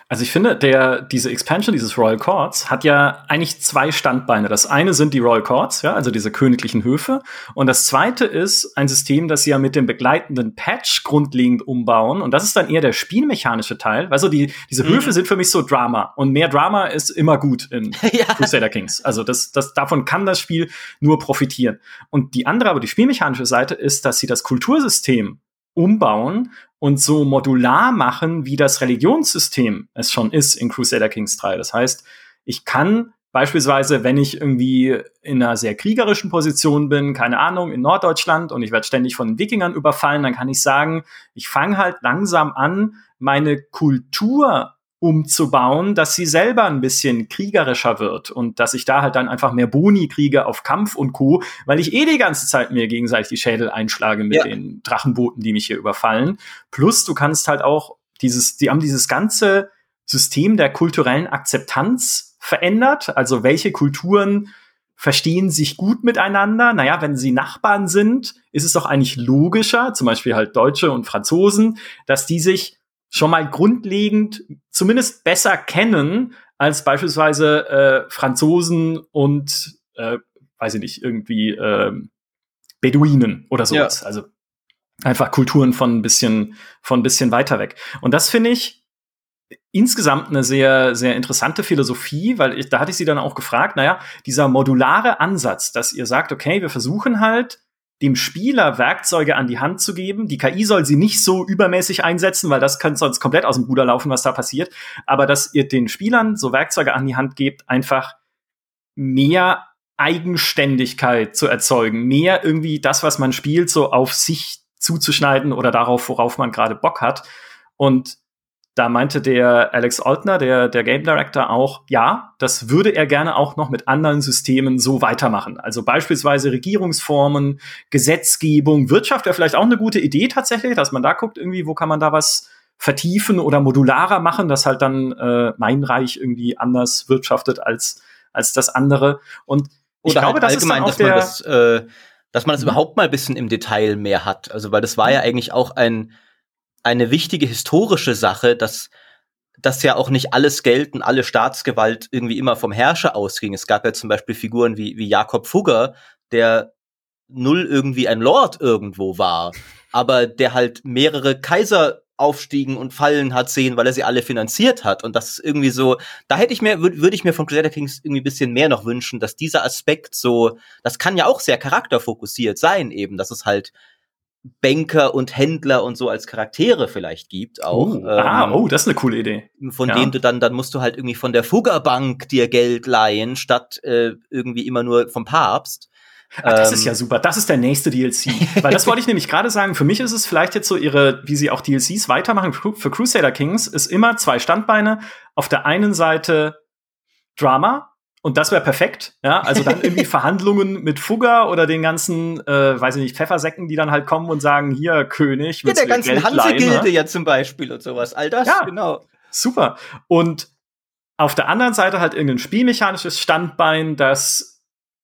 Also ich finde, der, diese Expansion dieses Royal Courts hat ja eigentlich zwei Standbeine. Das eine sind die Royal Courts, ja, also diese königlichen Höfe. Und das zweite ist ein System, das sie ja mit dem begleitenden Patch grundlegend umbauen. Und das ist dann eher der spielmechanische Teil. Also die, diese Höfe mhm. sind für mich so Drama. Und mehr Drama ist immer gut in ja. Crusader Kings. Also das, das, davon kann das Spiel nur profitieren. Und die andere, aber die spielmechanische Seite ist, dass sie das Kultursystem umbauen und so modular machen, wie das Religionssystem es schon ist in Crusader Kings 3. Das heißt, ich kann beispielsweise, wenn ich irgendwie in einer sehr kriegerischen Position bin, keine Ahnung, in Norddeutschland und ich werde ständig von Wikingern überfallen, dann kann ich sagen, ich fange halt langsam an, meine Kultur umzubauen, dass sie selber ein bisschen kriegerischer wird und dass ich da halt dann einfach mehr Boni kriege auf Kampf und Co., weil ich eh die ganze Zeit mir gegenseitig die Schädel einschlage mit ja. den Drachenbooten, die mich hier überfallen. Plus du kannst halt auch dieses, die haben dieses ganze System der kulturellen Akzeptanz verändert. Also welche Kulturen verstehen sich gut miteinander. Naja, wenn sie Nachbarn sind, ist es doch eigentlich logischer, zum Beispiel halt Deutsche und Franzosen, dass die sich schon mal grundlegend zumindest besser kennen als beispielsweise äh, Franzosen und äh, weiß ich nicht, irgendwie äh, Beduinen oder sowas. Ja. Also einfach Kulturen von ein bisschen, von ein bisschen weiter weg. Und das finde ich insgesamt eine sehr, sehr interessante Philosophie, weil ich, da hatte ich sie dann auch gefragt, naja, dieser modulare Ansatz, dass ihr sagt, okay, wir versuchen halt dem Spieler Werkzeuge an die Hand zu geben. Die KI soll sie nicht so übermäßig einsetzen, weil das könnte sonst komplett aus dem Ruder laufen, was da passiert. Aber dass ihr den Spielern so Werkzeuge an die Hand gebt, einfach mehr Eigenständigkeit zu erzeugen, mehr irgendwie das, was man spielt, so auf sich zuzuschneiden oder darauf, worauf man gerade Bock hat. Und da meinte der Alex Altner, der, der Game Director, auch, ja, das würde er gerne auch noch mit anderen Systemen so weitermachen. Also beispielsweise Regierungsformen, Gesetzgebung, Wirtschaft wäre vielleicht auch eine gute Idee tatsächlich, dass man da guckt, irgendwie, wo kann man da was vertiefen oder modularer machen, dass halt dann äh, mein Reich irgendwie anders wirtschaftet als, als das andere. Und ich oder glaube, halt das allgemein, ist dann auch dass man das, äh, dass man das mhm. überhaupt mal ein bisschen im Detail mehr hat. Also, weil das war ja mhm. eigentlich auch ein, eine wichtige historische Sache, dass dass ja auch nicht alles Geld und alle Staatsgewalt irgendwie immer vom Herrscher ausging. Es gab ja zum Beispiel Figuren wie, wie Jakob Fugger, der null irgendwie ein Lord irgendwo war, aber der halt mehrere Kaiser aufstiegen und fallen hat sehen, weil er sie alle finanziert hat. Und das ist irgendwie so, da hätte ich mir, würde würd ich mir von Crusader Kings irgendwie ein bisschen mehr noch wünschen, dass dieser Aspekt so, das kann ja auch sehr charakterfokussiert sein eben, dass es halt Banker und Händler und so als Charaktere vielleicht gibt auch. Oh, ah, ähm, oh, das ist eine coole Idee. Von ja. denen du dann, dann musst du halt irgendwie von der Fuggerbank dir Geld leihen, statt äh, irgendwie immer nur vom Papst. Ach, das ist ja ähm, super. Das ist der nächste DLC. Weil das wollte ich nämlich gerade sagen. Für mich ist es vielleicht jetzt so ihre, wie sie auch DLCs weitermachen für Crusader Kings, ist immer zwei Standbeine. Auf der einen Seite Drama, und das wäre perfekt, ja. Also dann irgendwie Verhandlungen mit Fugger oder den ganzen, äh, weiß ich nicht, Pfeffersäcken, die dann halt kommen und sagen, hier, König, Ja, der ganzen Hansegilde ja zum Beispiel und sowas. All das, ja, genau. Super. Und auf der anderen Seite halt irgendein spielmechanisches Standbein, das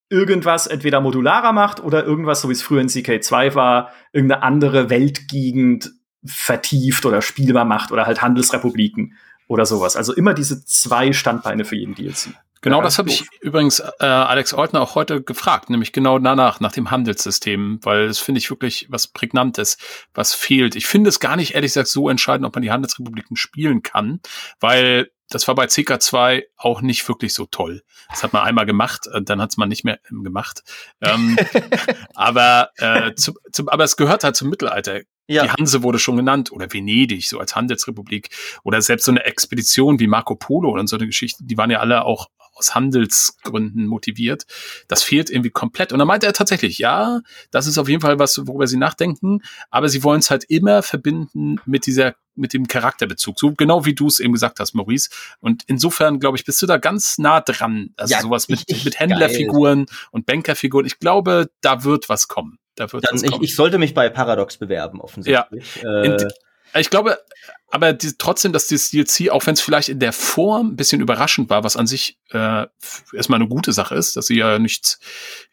irgendwas entweder modularer macht oder irgendwas, so wie es früher in CK2 war, irgendeine andere Weltgegend vertieft oder spielbar macht oder halt Handelsrepubliken oder sowas. Also immer diese zwei Standbeine für jeden DLC. Genau, das habe ich übrigens äh, Alex Eutner auch heute gefragt, nämlich genau danach, nach dem Handelssystem, weil das finde ich wirklich was Prägnantes, was fehlt. Ich finde es gar nicht, ehrlich gesagt, so entscheidend, ob man die Handelsrepubliken spielen kann, weil das war bei CK2 auch nicht wirklich so toll. Das hat man einmal gemacht, äh, dann hat es man nicht mehr gemacht. Ähm, aber, äh, zu, zu, aber es gehört halt zum Mittelalter. Ja. Die Hanse wurde schon genannt oder Venedig, so als Handelsrepublik oder selbst so eine Expedition wie Marco Polo und so eine Geschichte, die waren ja alle auch aus Handelsgründen motiviert. Das fehlt irgendwie komplett. Und dann meinte er tatsächlich, ja, das ist auf jeden Fall was, worüber sie nachdenken, aber sie wollen es halt immer verbinden mit dieser mit dem Charakterbezug, so genau wie du es eben gesagt hast, Maurice. Und insofern, glaube ich, bist du da ganz nah dran. Also ja, sowas mit, ich, mit Händlerfiguren geil. und Bankerfiguren. Ich glaube, da wird was kommen. Da wird Dann was kommen. Ich, ich sollte mich bei Paradox bewerben, offensichtlich. Ja. Äh, ich glaube, aber die, trotzdem, dass dieses DLC, auch wenn es vielleicht in der Form ein bisschen überraschend war, was an sich äh, erstmal eine gute Sache ist, dass sie ja nichts,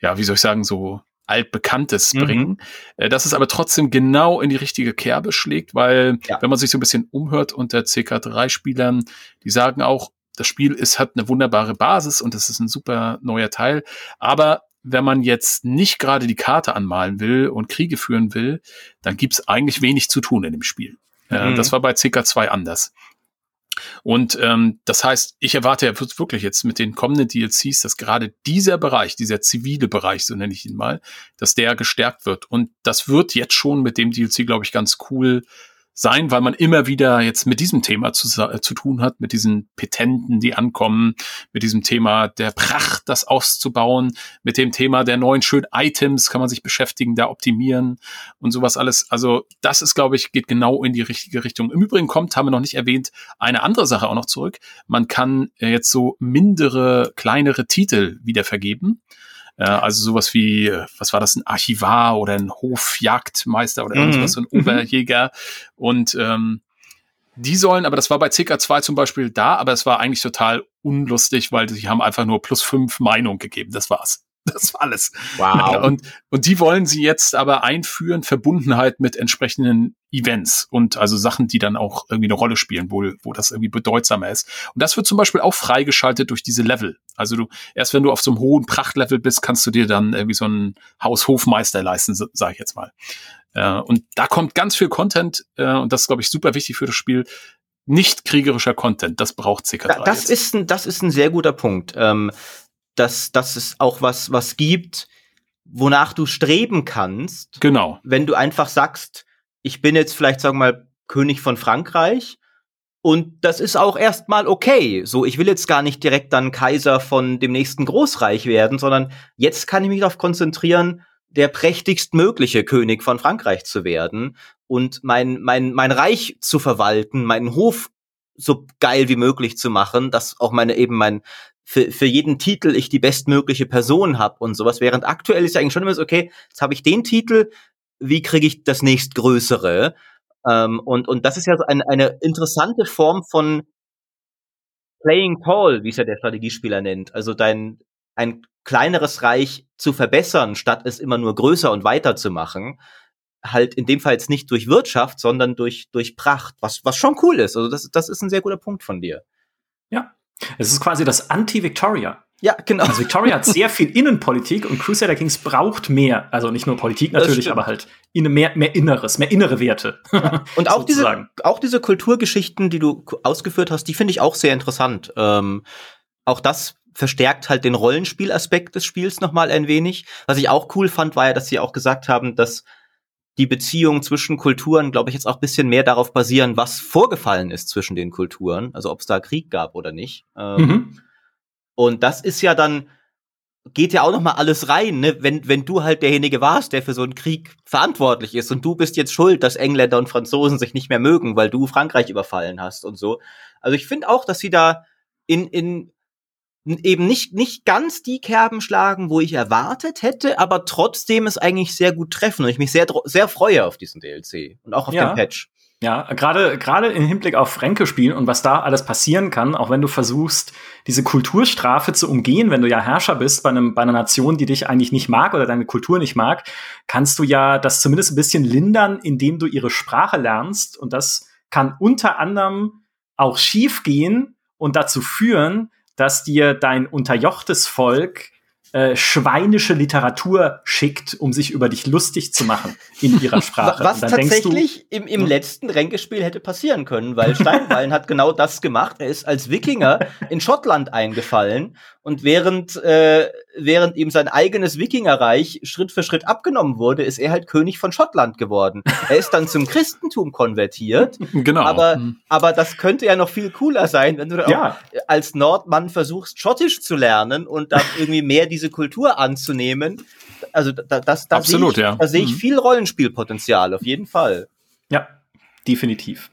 ja, wie soll ich sagen, so altbekanntes mhm. bringen, äh, dass es aber trotzdem genau in die richtige Kerbe schlägt, weil ja. wenn man sich so ein bisschen umhört unter CK3-Spielern, die sagen auch, das Spiel ist hat eine wunderbare Basis und es ist ein super neuer Teil, aber wenn man jetzt nicht gerade die Karte anmalen will und Kriege führen will, dann gibt's eigentlich wenig zu tun in dem Spiel. Äh, mhm. Das war bei CK2 anders. Und ähm, das heißt, ich erwarte ja wirklich jetzt mit den kommenden DLCs, dass gerade dieser Bereich, dieser zivile Bereich, so nenne ich ihn mal, dass der gestärkt wird. Und das wird jetzt schon mit dem DLC, glaube ich, ganz cool sein, weil man immer wieder jetzt mit diesem Thema zu, äh, zu tun hat, mit diesen Petenten, die ankommen, mit diesem Thema der Pracht, das auszubauen, mit dem Thema der neuen schönen Items kann man sich beschäftigen, da optimieren und sowas alles. Also das ist, glaube ich, geht genau in die richtige Richtung. Im Übrigen kommt, haben wir noch nicht erwähnt, eine andere Sache auch noch zurück. Man kann jetzt so mindere, kleinere Titel wieder vergeben. Äh, also sowas wie, was war das, ein Archivar oder ein Hofjagdmeister oder irgendwas, mhm. so ein. Oberjäger. Und ähm, die sollen, aber das war bei CK2 zum Beispiel da, aber es war eigentlich total unlustig, weil sie haben einfach nur plus fünf Meinung gegeben. Das war's. Das war alles. Wow. Und, und die wollen sie jetzt aber einführen, Verbundenheit mit entsprechenden Events und also Sachen, die dann auch irgendwie eine Rolle spielen, wo, wo das irgendwie bedeutsamer ist. Und das wird zum Beispiel auch freigeschaltet durch diese Level. Also du, erst wenn du auf so einem hohen Prachtlevel bist, kannst du dir dann irgendwie so einen Haushofmeister leisten, sage ich jetzt mal. Äh, und da kommt ganz viel Content, äh, und das ist, glaube ich, super wichtig für das Spiel, nicht kriegerischer Content. Das braucht CK3. Das jetzt. ist ein, das ist ein sehr guter Punkt. Ähm, dass, dass es auch was, was gibt, wonach du streben kannst. Genau. Wenn du einfach sagst, ich bin jetzt vielleicht, sagen wir mal, König von Frankreich. Und das ist auch erstmal okay. So, ich will jetzt gar nicht direkt dann Kaiser von dem nächsten Großreich werden, sondern jetzt kann ich mich darauf konzentrieren, der prächtigst mögliche König von Frankreich zu werden und mein, mein, mein Reich zu verwalten, meinen Hof so geil wie möglich zu machen, dass auch meine eben mein für, für jeden Titel ich die bestmögliche Person habe und sowas. Während aktuell ist ja eigentlich schon immer so, okay, jetzt habe ich den Titel, wie kriege ich das nächstgrößere? Ähm, und, und das ist ja so ein, eine interessante Form von Playing Tall, wie es ja der Strategiespieler nennt. Also dein ein kleineres Reich zu verbessern, statt es immer nur größer und weiter zu machen. Halt in dem Fall jetzt nicht durch Wirtschaft, sondern durch, durch Pracht, was, was schon cool ist. Also das, das ist ein sehr guter Punkt von dir. Ja, es ist quasi das Anti-Victoria. Ja, genau. Also Victoria hat sehr viel Innenpolitik und Crusader Kings braucht mehr. Also nicht nur Politik natürlich, aber halt mehr, mehr Inneres, mehr innere Werte. Ja. Und auch diese, auch diese Kulturgeschichten, die du ausgeführt hast, die finde ich auch sehr interessant. Ähm, auch das verstärkt halt den Rollenspielaspekt des Spiels nochmal ein wenig. Was ich auch cool fand, war ja, dass sie auch gesagt haben, dass die Beziehungen zwischen Kulturen, glaube ich, jetzt auch bisschen mehr darauf basieren, was vorgefallen ist zwischen den Kulturen, also ob es da Krieg gab oder nicht. Ähm, mhm. Und das ist ja dann geht ja auch noch mal alles rein, ne? Wenn wenn du halt derjenige warst, der für so einen Krieg verantwortlich ist und du bist jetzt schuld, dass Engländer und Franzosen sich nicht mehr mögen, weil du Frankreich überfallen hast und so. Also ich finde auch, dass sie da in in eben nicht, nicht ganz die Kerben schlagen, wo ich erwartet hätte, aber trotzdem es eigentlich sehr gut treffen und ich mich sehr, sehr freue auf diesen DLC und auch auf ja. den Patch. Ja, gerade gerade im Hinblick auf Fränke spielen und was da alles passieren kann, auch wenn du versuchst, diese Kulturstrafe zu umgehen, wenn du ja Herrscher bist bei, einem, bei einer Nation, die dich eigentlich nicht mag oder deine Kultur nicht mag, kannst du ja das zumindest ein bisschen lindern, indem du ihre Sprache lernst. Und das kann unter anderem auch schief gehen und dazu führen, dass dir dein unterjochtes Volk äh, schweinische Literatur schickt, um sich über dich lustig zu machen in ihrer Sprache. Was tatsächlich du, im, im letzten Ränkespiel hätte passieren können, weil Steinbein hat genau das gemacht. Er ist als Wikinger in Schottland eingefallen und während, äh, während ihm sein eigenes Wikingerreich Schritt für Schritt abgenommen wurde, ist er halt König von Schottland geworden. Er ist dann zum Christentum konvertiert. Genau. Aber, hm. aber das könnte ja noch viel cooler sein, wenn du ja. als Nordmann versuchst, Schottisch zu lernen und dann irgendwie mehr diese Kultur anzunehmen. Also da, das, da Absolut, sehe ich, ja. da sehe ich mhm. viel Rollenspielpotenzial, auf jeden Fall. Ja, definitiv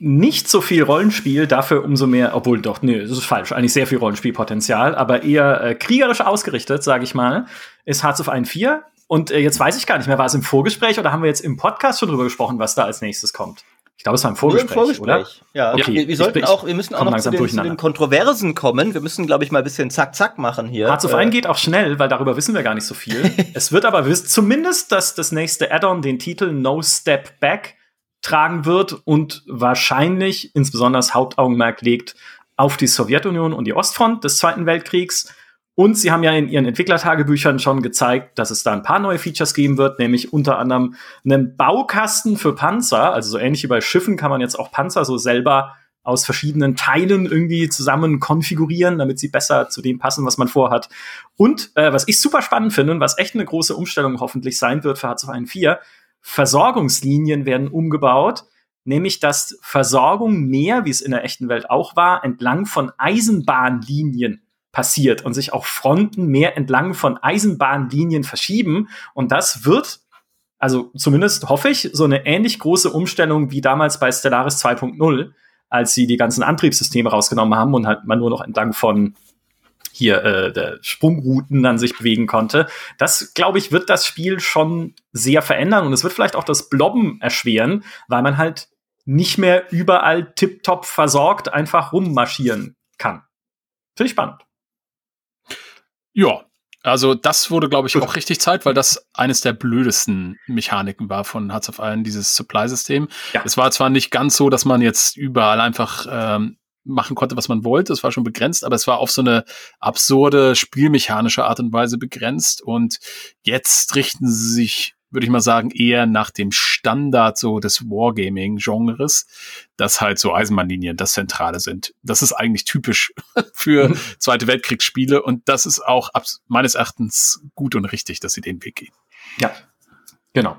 nicht so viel Rollenspiel, dafür umso mehr, obwohl doch, nee, das ist falsch, eigentlich sehr viel Rollenspielpotenzial, aber eher äh, kriegerisch ausgerichtet, sage ich mal, ist Hearts of Iron 4. Und äh, jetzt weiß ich gar nicht mehr, war es im Vorgespräch oder haben wir jetzt im Podcast schon drüber gesprochen, was da als nächstes kommt? Ich glaube, es war im Vorgespräch, Nur im Vorgespräch. oder? Ja, okay. wir, wir sollten auch, wir müssen auch noch zu den, zu den, Kontroversen kommen. Wir müssen, glaube ich, mal ein bisschen zack, zack machen hier. Hearts of Iron äh. geht auch schnell, weil darüber wissen wir gar nicht so viel. es wird aber zumindest, dass das nächste Add-on den Titel No Step Back tragen wird und wahrscheinlich insbesondere das Hauptaugenmerk legt auf die Sowjetunion und die Ostfront des Zweiten Weltkriegs. Und sie haben ja in ihren Entwicklertagebüchern schon gezeigt, dass es da ein paar neue Features geben wird, nämlich unter anderem einen Baukasten für Panzer. Also so ähnlich wie bei Schiffen kann man jetzt auch Panzer so selber aus verschiedenen Teilen irgendwie zusammen konfigurieren, damit sie besser zu dem passen, was man vorhat. Und äh, was ich super spannend finde und was echt eine große Umstellung hoffentlich sein wird für H2 4, Versorgungslinien werden umgebaut, nämlich dass Versorgung mehr, wie es in der echten Welt auch war, entlang von Eisenbahnlinien passiert und sich auch Fronten mehr entlang von Eisenbahnlinien verschieben. Und das wird, also zumindest hoffe ich, so eine ähnlich große Umstellung wie damals bei Stellaris 2.0, als sie die ganzen Antriebssysteme rausgenommen haben und halt man nur noch entlang von hier äh, der Sprungrouten an sich bewegen konnte. Das, glaube ich, wird das Spiel schon sehr verändern und es wird vielleicht auch das Blobben erschweren, weil man halt nicht mehr überall tiptop versorgt einfach rummarschieren kann. Finde ich spannend. Ja, also das wurde, glaube ich, auch richtig Zeit, weil das eines der blödesten Mechaniken war von Hearts of Iron, dieses Supply-System. Ja. Es war zwar nicht ganz so, dass man jetzt überall einfach ähm, machen konnte, was man wollte. Es war schon begrenzt, aber es war auf so eine absurde spielmechanische Art und Weise begrenzt. Und jetzt richten sie sich, würde ich mal sagen, eher nach dem Standard so des Wargaming-Genres, dass halt so Eisenbahnlinien das Zentrale sind. Das ist eigentlich typisch für mhm. Zweite Weltkriegsspiele und das ist auch meines Erachtens gut und richtig, dass sie den Weg gehen. Ja, genau.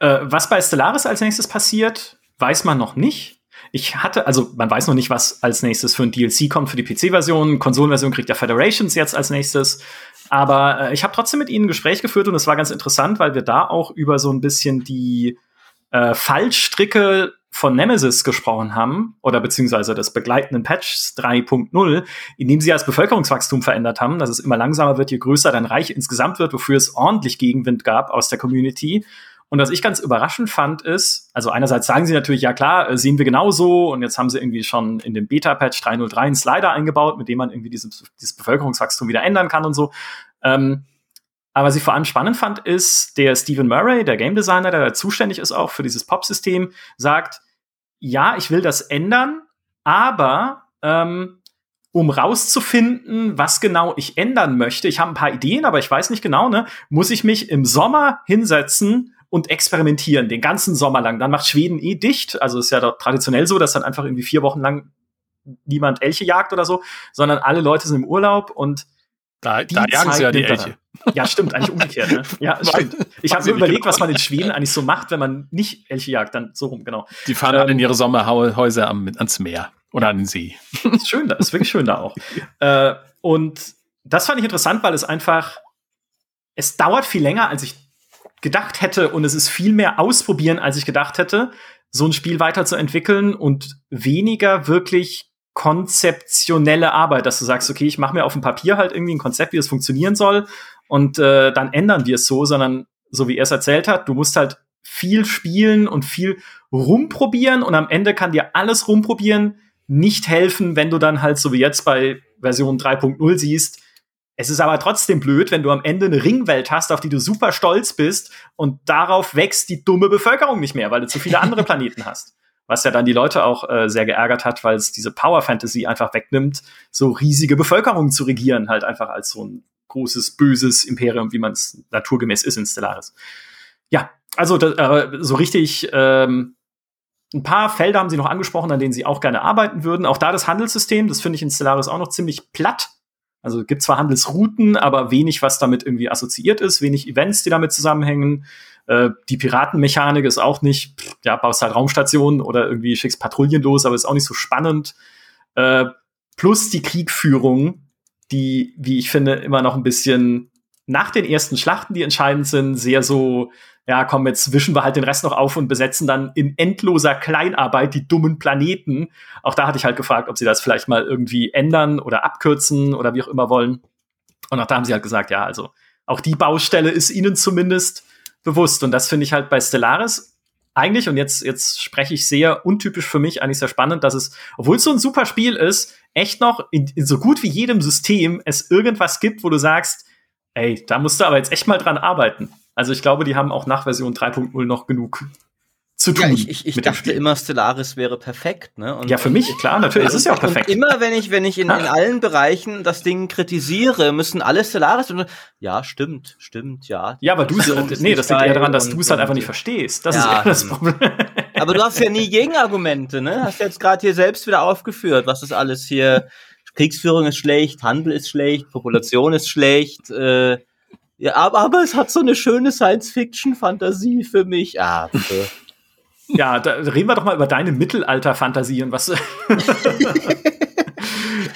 Äh, was bei Stellaris als nächstes passiert, weiß man noch nicht. Ich hatte, also man weiß noch nicht, was als nächstes für ein DLC kommt für die PC-Version. Konsolenversion kriegt ja Federations jetzt als nächstes. Aber äh, ich habe trotzdem mit ihnen ein Gespräch geführt und es war ganz interessant, weil wir da auch über so ein bisschen die äh, Fallstricke von Nemesis gesprochen haben, oder beziehungsweise des begleitenden Patches 3.0, in dem sie das Bevölkerungswachstum verändert haben, dass es immer langsamer wird, je größer dein Reich insgesamt wird, wofür es ordentlich Gegenwind gab aus der Community. Und was ich ganz überraschend fand, ist, also einerseits sagen sie natürlich, ja klar, äh, sehen wir genauso. Und jetzt haben sie irgendwie schon in dem Beta-Patch 3.03 einen Slider eingebaut, mit dem man irgendwie dieses, dieses Bevölkerungswachstum wieder ändern kann und so. Ähm, aber was ich vor allem spannend fand, ist, der Stephen Murray, der Game Designer, der zuständig ist auch für dieses Pop-System, sagt, ja, ich will das ändern, aber ähm, um rauszufinden, was genau ich ändern möchte, ich habe ein paar Ideen, aber ich weiß nicht genau, ne, muss ich mich im Sommer hinsetzen und experimentieren den ganzen Sommer lang. Dann macht Schweden eh dicht. Also ist ja traditionell so, dass dann einfach irgendwie vier Wochen lang niemand Elche jagt oder so, sondern alle Leute sind im Urlaub und da, da jagen sie ja die Elche. Ja, stimmt, eigentlich umgekehrt. Ne? Ja, stimmt. Ich habe mir überlegt, was man in Schweden eigentlich so macht, wenn man nicht Elche jagt, dann so rum, genau. Die fahren ähm, in ihre Sommerhäuser am, ans Meer oder an den See. Ist schön da, ist wirklich schön da auch. äh, und das fand ich interessant, weil es einfach, es dauert viel länger, als ich gedacht hätte und es ist viel mehr ausprobieren, als ich gedacht hätte, so ein Spiel weiterzuentwickeln und weniger wirklich konzeptionelle Arbeit, dass du sagst, okay, ich mache mir auf dem Papier halt irgendwie ein Konzept, wie es funktionieren soll und äh, dann ändern wir es so, sondern so wie er es erzählt hat, du musst halt viel spielen und viel rumprobieren und am Ende kann dir alles rumprobieren nicht helfen, wenn du dann halt so wie jetzt bei Version 3.0 siehst, es ist aber trotzdem blöd, wenn du am Ende eine Ringwelt hast, auf die du super stolz bist und darauf wächst die dumme Bevölkerung nicht mehr, weil du zu viele andere Planeten hast. was ja dann die Leute auch äh, sehr geärgert hat, weil es diese Power Fantasy einfach wegnimmt, so riesige Bevölkerungen zu regieren, halt einfach als so ein großes, böses Imperium, wie man es naturgemäß ist in Stellaris. Ja, also da, äh, so richtig ähm, ein paar Felder haben sie noch angesprochen, an denen sie auch gerne arbeiten würden. Auch da das Handelssystem, das finde ich in Stellaris auch noch ziemlich platt. Also gibt zwar Handelsrouten, aber wenig, was damit irgendwie assoziiert ist, wenig Events, die damit zusammenhängen. Äh, die Piratenmechanik ist auch nicht, pff, ja, baust halt Raumstationen oder irgendwie schickst Patrouillen los, aber ist auch nicht so spannend. Äh, plus die Kriegführung, die, wie ich finde, immer noch ein bisschen nach den ersten Schlachten, die entscheidend sind, sehr so, ja, komm, jetzt wischen wir halt den Rest noch auf und besetzen dann in endloser Kleinarbeit die dummen Planeten. Auch da hatte ich halt gefragt, ob sie das vielleicht mal irgendwie ändern oder abkürzen oder wie auch immer wollen. Und auch da haben sie halt gesagt, ja, also auch die Baustelle ist ihnen zumindest bewusst. Und das finde ich halt bei Stellaris eigentlich, und jetzt, jetzt spreche ich sehr untypisch für mich, eigentlich sehr spannend, dass es, obwohl es so ein super Spiel ist, echt noch in, in so gut wie jedem System es irgendwas gibt, wo du sagst, ey, da musst du aber jetzt echt mal dran arbeiten. Also ich glaube, die haben auch nach Version 3.0 noch genug zu tun. Ja, ich, ich, ich dachte immer, Stellaris wäre perfekt. Ne? Und ja, für mich, klar, natürlich. Es ist ja auch perfekt. Und immer, wenn ich, wenn ich in, in allen Bereichen das Ding kritisiere, müssen alle Stellaris. Ja, stimmt, stimmt, ja. Ja, aber du, nee, das liegt eher daran, dass du es halt einfach nicht verstehst. Das ja, ist eher das Problem. Aber du hast ja nie Gegenargumente, ne? Hast jetzt gerade hier selbst wieder aufgeführt, was das alles hier. Kriegsführung ist schlecht, Handel ist schlecht, Population ist schlecht. Äh, ja, aber, aber es hat so eine schöne Science-Fiction-Fantasie für mich. Ah. Ja, da reden wir doch mal über deine Mittelalter-Fantasie und was.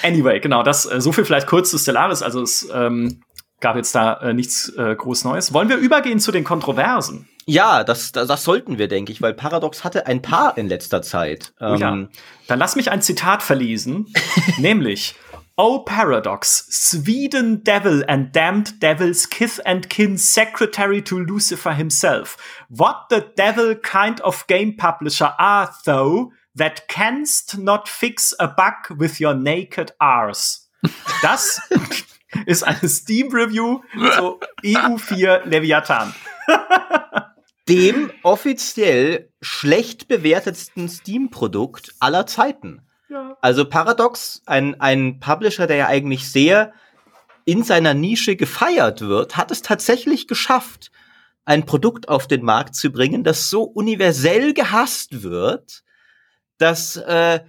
anyway, genau, das äh, so viel vielleicht kurz zu Stellaris. Also es ähm, gab jetzt da äh, nichts äh, groß Neues. Wollen wir übergehen zu den Kontroversen? Ja, das, das, das sollten wir, denke ich, weil Paradox hatte ein paar in letzter Zeit. Oh, ja. Ähm, Dann lass mich ein Zitat verlesen, nämlich O paradox, Sweden devil and damned devil's kith and kin secretary to Lucifer himself. What the devil kind of game publisher are thou that canst not fix a bug with your naked arse? Das ist eine Steam Review zu EU4 Leviathan. Dem offiziell schlecht bewertetsten Steam-Produkt aller Zeiten. Also Paradox, ein, ein Publisher, der ja eigentlich sehr in seiner Nische gefeiert wird, hat es tatsächlich geschafft, ein Produkt auf den Markt zu bringen, das so universell gehasst wird, dass äh,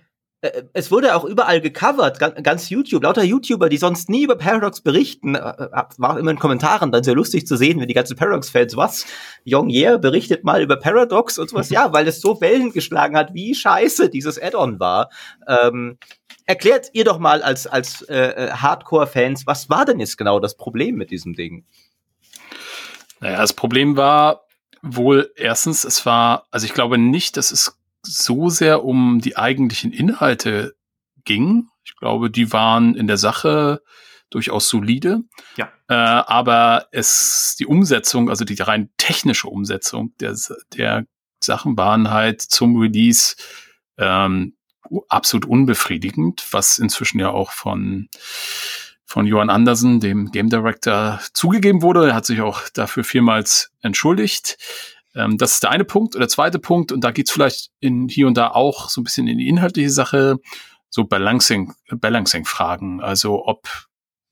es wurde auch überall gecovert, ganz YouTube, lauter YouTuber, die sonst nie über Paradox berichten, äh, äh, war immer in Kommentaren dann sehr lustig zu sehen, wenn die ganzen Paradox-Fans, was, Young Year berichtet mal über Paradox und sowas, ja, weil es so Wellen geschlagen hat, wie scheiße dieses Add-on war. Ähm, erklärt ihr doch mal als, als äh, Hardcore-Fans, was war denn jetzt genau das Problem mit diesem Ding? Naja, das Problem war wohl erstens, es war, also ich glaube nicht, dass es so sehr um die eigentlichen Inhalte ging. Ich glaube, die waren in der Sache durchaus solide. Ja. Äh, aber es, die Umsetzung, also die rein technische Umsetzung der, der Sachen waren halt zum Release ähm, absolut unbefriedigend, was inzwischen ja auch von von Johan Andersen, dem Game Director, zugegeben wurde. Er hat sich auch dafür vielmals entschuldigt. Ähm, das ist der eine Punkt. Und der zweite Punkt, und da geht's vielleicht in hier und da auch so ein bisschen in die inhaltliche Sache, so Balancing, Balancing-Fragen. Also ob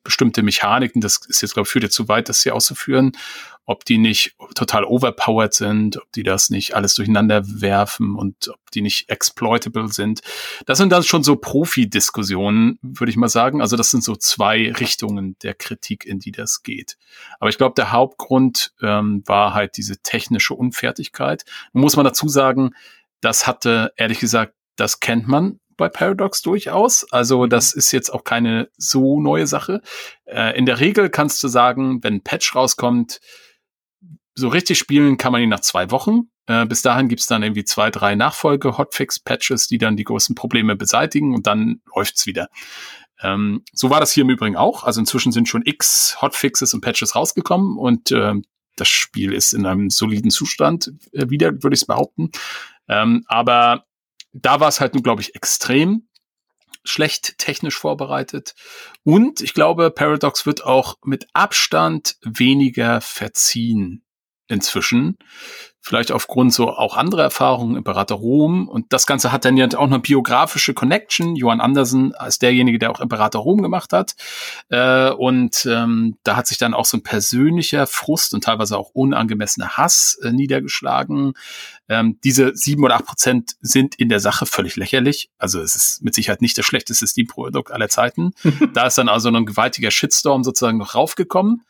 bestimmte Mechaniken, das ist jetzt, glaube ich, führt jetzt zu weit, das hier auszuführen, ob die nicht total overpowered sind, ob die das nicht alles durcheinander werfen und ob die nicht exploitable sind. Das sind dann schon so Profi-Diskussionen, würde ich mal sagen. Also das sind so zwei Richtungen der Kritik, in die das geht. Aber ich glaube, der Hauptgrund ähm, war halt diese technische Unfertigkeit. Muss man dazu sagen, das hatte, ehrlich gesagt, das kennt man bei Paradox durchaus. Also mhm. das ist jetzt auch keine so neue Sache. Äh, in der Regel kannst du sagen, wenn ein Patch rauskommt, so richtig spielen kann man ihn nach zwei Wochen. Äh, bis dahin gibt's dann irgendwie zwei, drei Nachfolge-Hotfix-Patches, die dann die großen Probleme beseitigen und dann läuft's wieder. Ähm, so war das hier im Übrigen auch. Also inzwischen sind schon x Hotfixes und Patches rausgekommen und äh, das Spiel ist in einem soliden Zustand äh, wieder, würde ich behaupten. Ähm, aber da war es halt nun, glaube ich, extrem schlecht technisch vorbereitet. Und ich glaube, Paradox wird auch mit Abstand weniger verziehen inzwischen. vielleicht aufgrund so auch anderer Erfahrungen, Imperator Rom. Und das Ganze hat dann ja auch eine biografische Connection. Johann Andersen als derjenige, der auch Imperator Rom gemacht hat. Äh, und ähm, da hat sich dann auch so ein persönlicher Frust und teilweise auch unangemessener Hass äh, niedergeschlagen. Ähm, diese sieben oder acht Prozent sind in der Sache völlig lächerlich. Also es ist mit Sicherheit nicht das schlechteste Steam-Produkt aller Zeiten. da ist dann also ein gewaltiger Shitstorm sozusagen noch raufgekommen.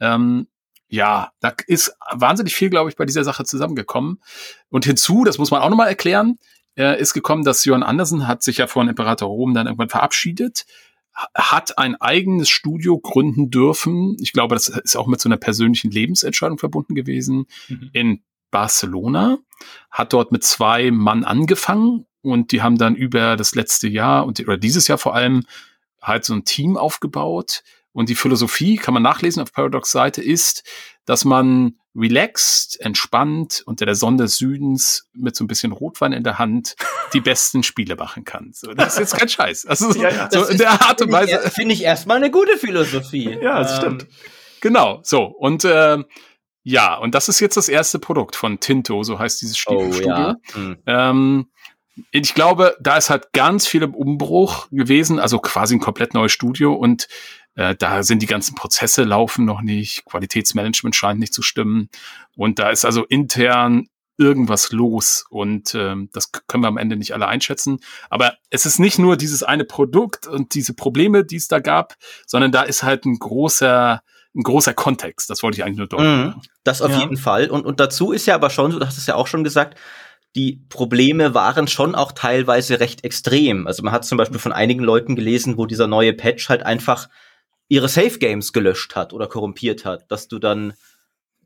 Ähm, ja, da ist wahnsinnig viel, glaube ich, bei dieser Sache zusammengekommen. Und hinzu, das muss man auch nochmal erklären, äh, ist gekommen, dass Johann Andersen hat sich ja von Imperator Rom dann irgendwann verabschiedet, hat ein eigenes Studio gründen dürfen. Ich glaube, das ist auch mit so einer persönlichen Lebensentscheidung verbunden gewesen mhm. in Barcelona, hat dort mit zwei Mann angefangen und die haben dann über das letzte Jahr und oder dieses Jahr vor allem halt so ein Team aufgebaut, und die Philosophie, kann man nachlesen auf Paradox Seite, ist, dass man relaxed, entspannt unter der Sonne des Südens mit so ein bisschen Rotwein in der Hand die besten Spiele machen kann. So, das ist jetzt kein Scheiß. Also ja, ja. so in der Art und Weise. Finde ich erstmal eine gute Philosophie. Ja, das ähm, stimmt. Genau, so. Und äh, ja, und das ist jetzt das erste Produkt von Tinto, so heißt dieses Studio. Oh, ja. hm. ähm, ich glaube, da ist halt ganz viel im Umbruch gewesen, also quasi ein komplett neues Studio und äh, da sind die ganzen Prozesse laufen noch nicht, Qualitätsmanagement scheint nicht zu stimmen. Und da ist also intern irgendwas los und ähm, das können wir am Ende nicht alle einschätzen. Aber es ist nicht nur dieses eine Produkt und diese Probleme, die es da gab, sondern da ist halt ein großer ein großer Kontext. Das wollte ich eigentlich nur deuten. Mm, das auf ja. jeden Fall. Und, und dazu ist ja aber schon, du hast es ja auch schon gesagt, die Probleme waren schon auch teilweise recht extrem. Also man hat zum Beispiel von einigen Leuten gelesen, wo dieser neue Patch halt einfach ihre Safe Games gelöscht hat oder korrumpiert hat, dass du dann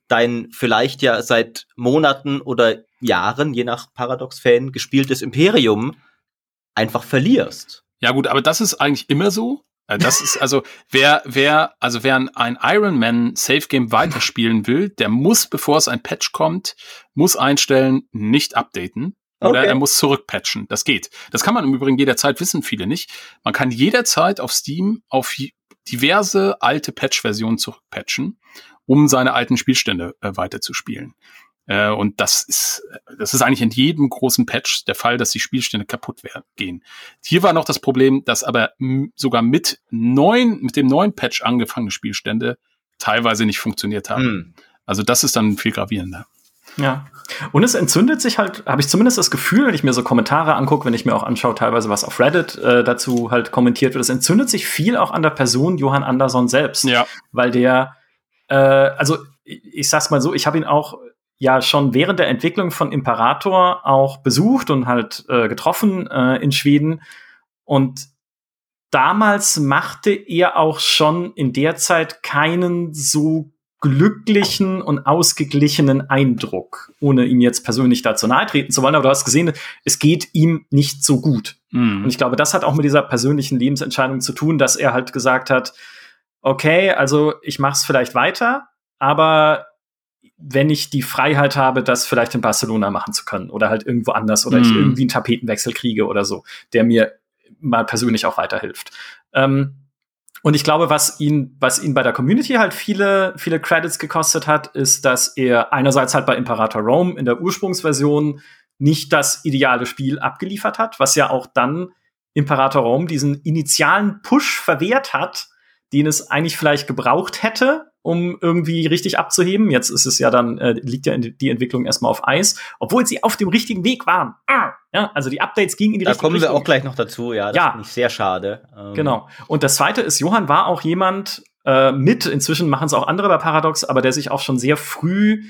dein vielleicht ja seit Monaten oder Jahren, je nach Paradox-Fan, gespieltes Imperium einfach verlierst. Ja gut, aber das ist eigentlich immer so. Äh, das ist also, wer, wer, also wer ein Iron Man Safe Game weiterspielen will, der muss, bevor es ein Patch kommt, muss einstellen, nicht updaten. Oder okay. er muss zurückpatchen. Das geht. Das kann man im Übrigen jederzeit, wissen viele nicht. Man kann jederzeit auf Steam auf diverse alte Patch-Versionen zurückpatchen, um seine alten Spielstände äh, weiterzuspielen. Äh, und das ist, das ist eigentlich in jedem großen Patch der Fall, dass die Spielstände kaputt werden, gehen. Hier war noch das Problem, dass aber sogar mit neun, mit dem neuen Patch angefangene Spielstände teilweise nicht funktioniert haben. Hm. Also das ist dann viel gravierender. Ja. Und es entzündet sich halt, habe ich zumindest das Gefühl, wenn ich mir so Kommentare angucke, wenn ich mir auch anschaue, teilweise was auf Reddit äh, dazu halt kommentiert wird, es entzündet sich viel auch an der Person Johann Anderson selbst. Ja. Weil der, äh, also ich sag's mal so, ich habe ihn auch ja schon während der Entwicklung von Imperator auch besucht und halt äh, getroffen äh, in Schweden. Und damals machte er auch schon in der Zeit keinen so glücklichen und ausgeglichenen Eindruck, ohne ihm jetzt persönlich dazu nahe treten zu wollen. Aber du hast gesehen, es geht ihm nicht so gut. Mhm. Und ich glaube, das hat auch mit dieser persönlichen Lebensentscheidung zu tun, dass er halt gesagt hat, okay, also ich mache es vielleicht weiter, aber wenn ich die Freiheit habe, das vielleicht in Barcelona machen zu können oder halt irgendwo anders oder mhm. ich irgendwie einen Tapetenwechsel kriege oder so, der mir mal persönlich auch weiterhilft. Ähm, und ich glaube, was ihn, was ihn bei der Community halt viele, viele Credits gekostet hat, ist, dass er einerseits halt bei Imperator Rome in der Ursprungsversion nicht das ideale Spiel abgeliefert hat, was ja auch dann Imperator Rome diesen initialen Push verwehrt hat, den es eigentlich vielleicht gebraucht hätte, um irgendwie richtig abzuheben. Jetzt ist es ja dann, äh, liegt ja die Entwicklung erstmal auf Eis, obwohl sie auf dem richtigen Weg waren. Ah, ja, also die Updates gingen in die da richtige Richtung. Da kommen wir auch gleich noch dazu, ja. Das ja. finde ich sehr schade. Ähm. Genau. Und das zweite ist, Johann war auch jemand äh, mit, inzwischen machen es auch andere bei Paradox, aber der sich auch schon sehr früh,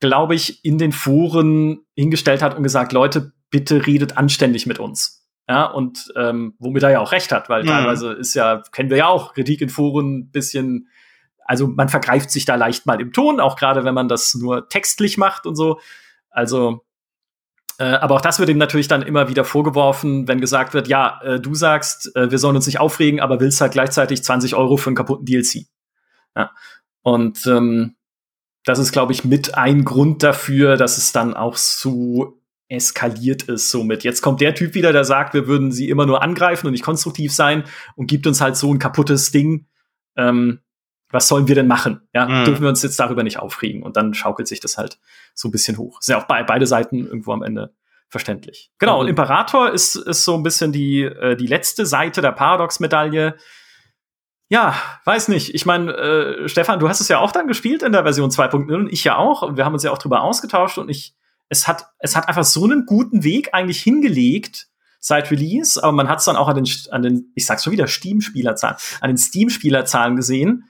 glaube ich, in den Foren hingestellt hat und gesagt, Leute, bitte redet anständig mit uns. Ja, und ähm, womit er ja auch recht hat, weil mhm. teilweise ist ja, kennen wir ja auch, Kritik in Foren bisschen also man vergreift sich da leicht mal im Ton, auch gerade wenn man das nur textlich macht und so. Also, äh, aber auch das wird ihm natürlich dann immer wieder vorgeworfen, wenn gesagt wird, ja, äh, du sagst, äh, wir sollen uns nicht aufregen, aber willst halt gleichzeitig 20 Euro für einen kaputten DLC. Ja. Und ähm, das ist, glaube ich, mit ein Grund dafür, dass es dann auch so eskaliert ist somit. Jetzt kommt der Typ wieder, der sagt, wir würden sie immer nur angreifen und nicht konstruktiv sein und gibt uns halt so ein kaputtes Ding. Ähm, was sollen wir denn machen? Ja, mhm. dürfen wir uns jetzt darüber nicht aufregen? Und dann schaukelt sich das halt so ein bisschen hoch. Ist ja auch bei beide Seiten irgendwo am Ende verständlich. Genau, mhm. und Imperator ist, ist so ein bisschen die, äh, die letzte Seite der Paradox-Medaille. Ja, weiß nicht. Ich meine, äh, Stefan, du hast es ja auch dann gespielt in der Version 2.0 und ich ja auch. Und wir haben uns ja auch drüber ausgetauscht und ich, es hat, es hat einfach so einen guten Weg eigentlich hingelegt seit Release, aber man hat es dann auch an den, an den, ich sag's schon wieder, Steam-Spielerzahlen, an den Steam-Spielerzahlen gesehen.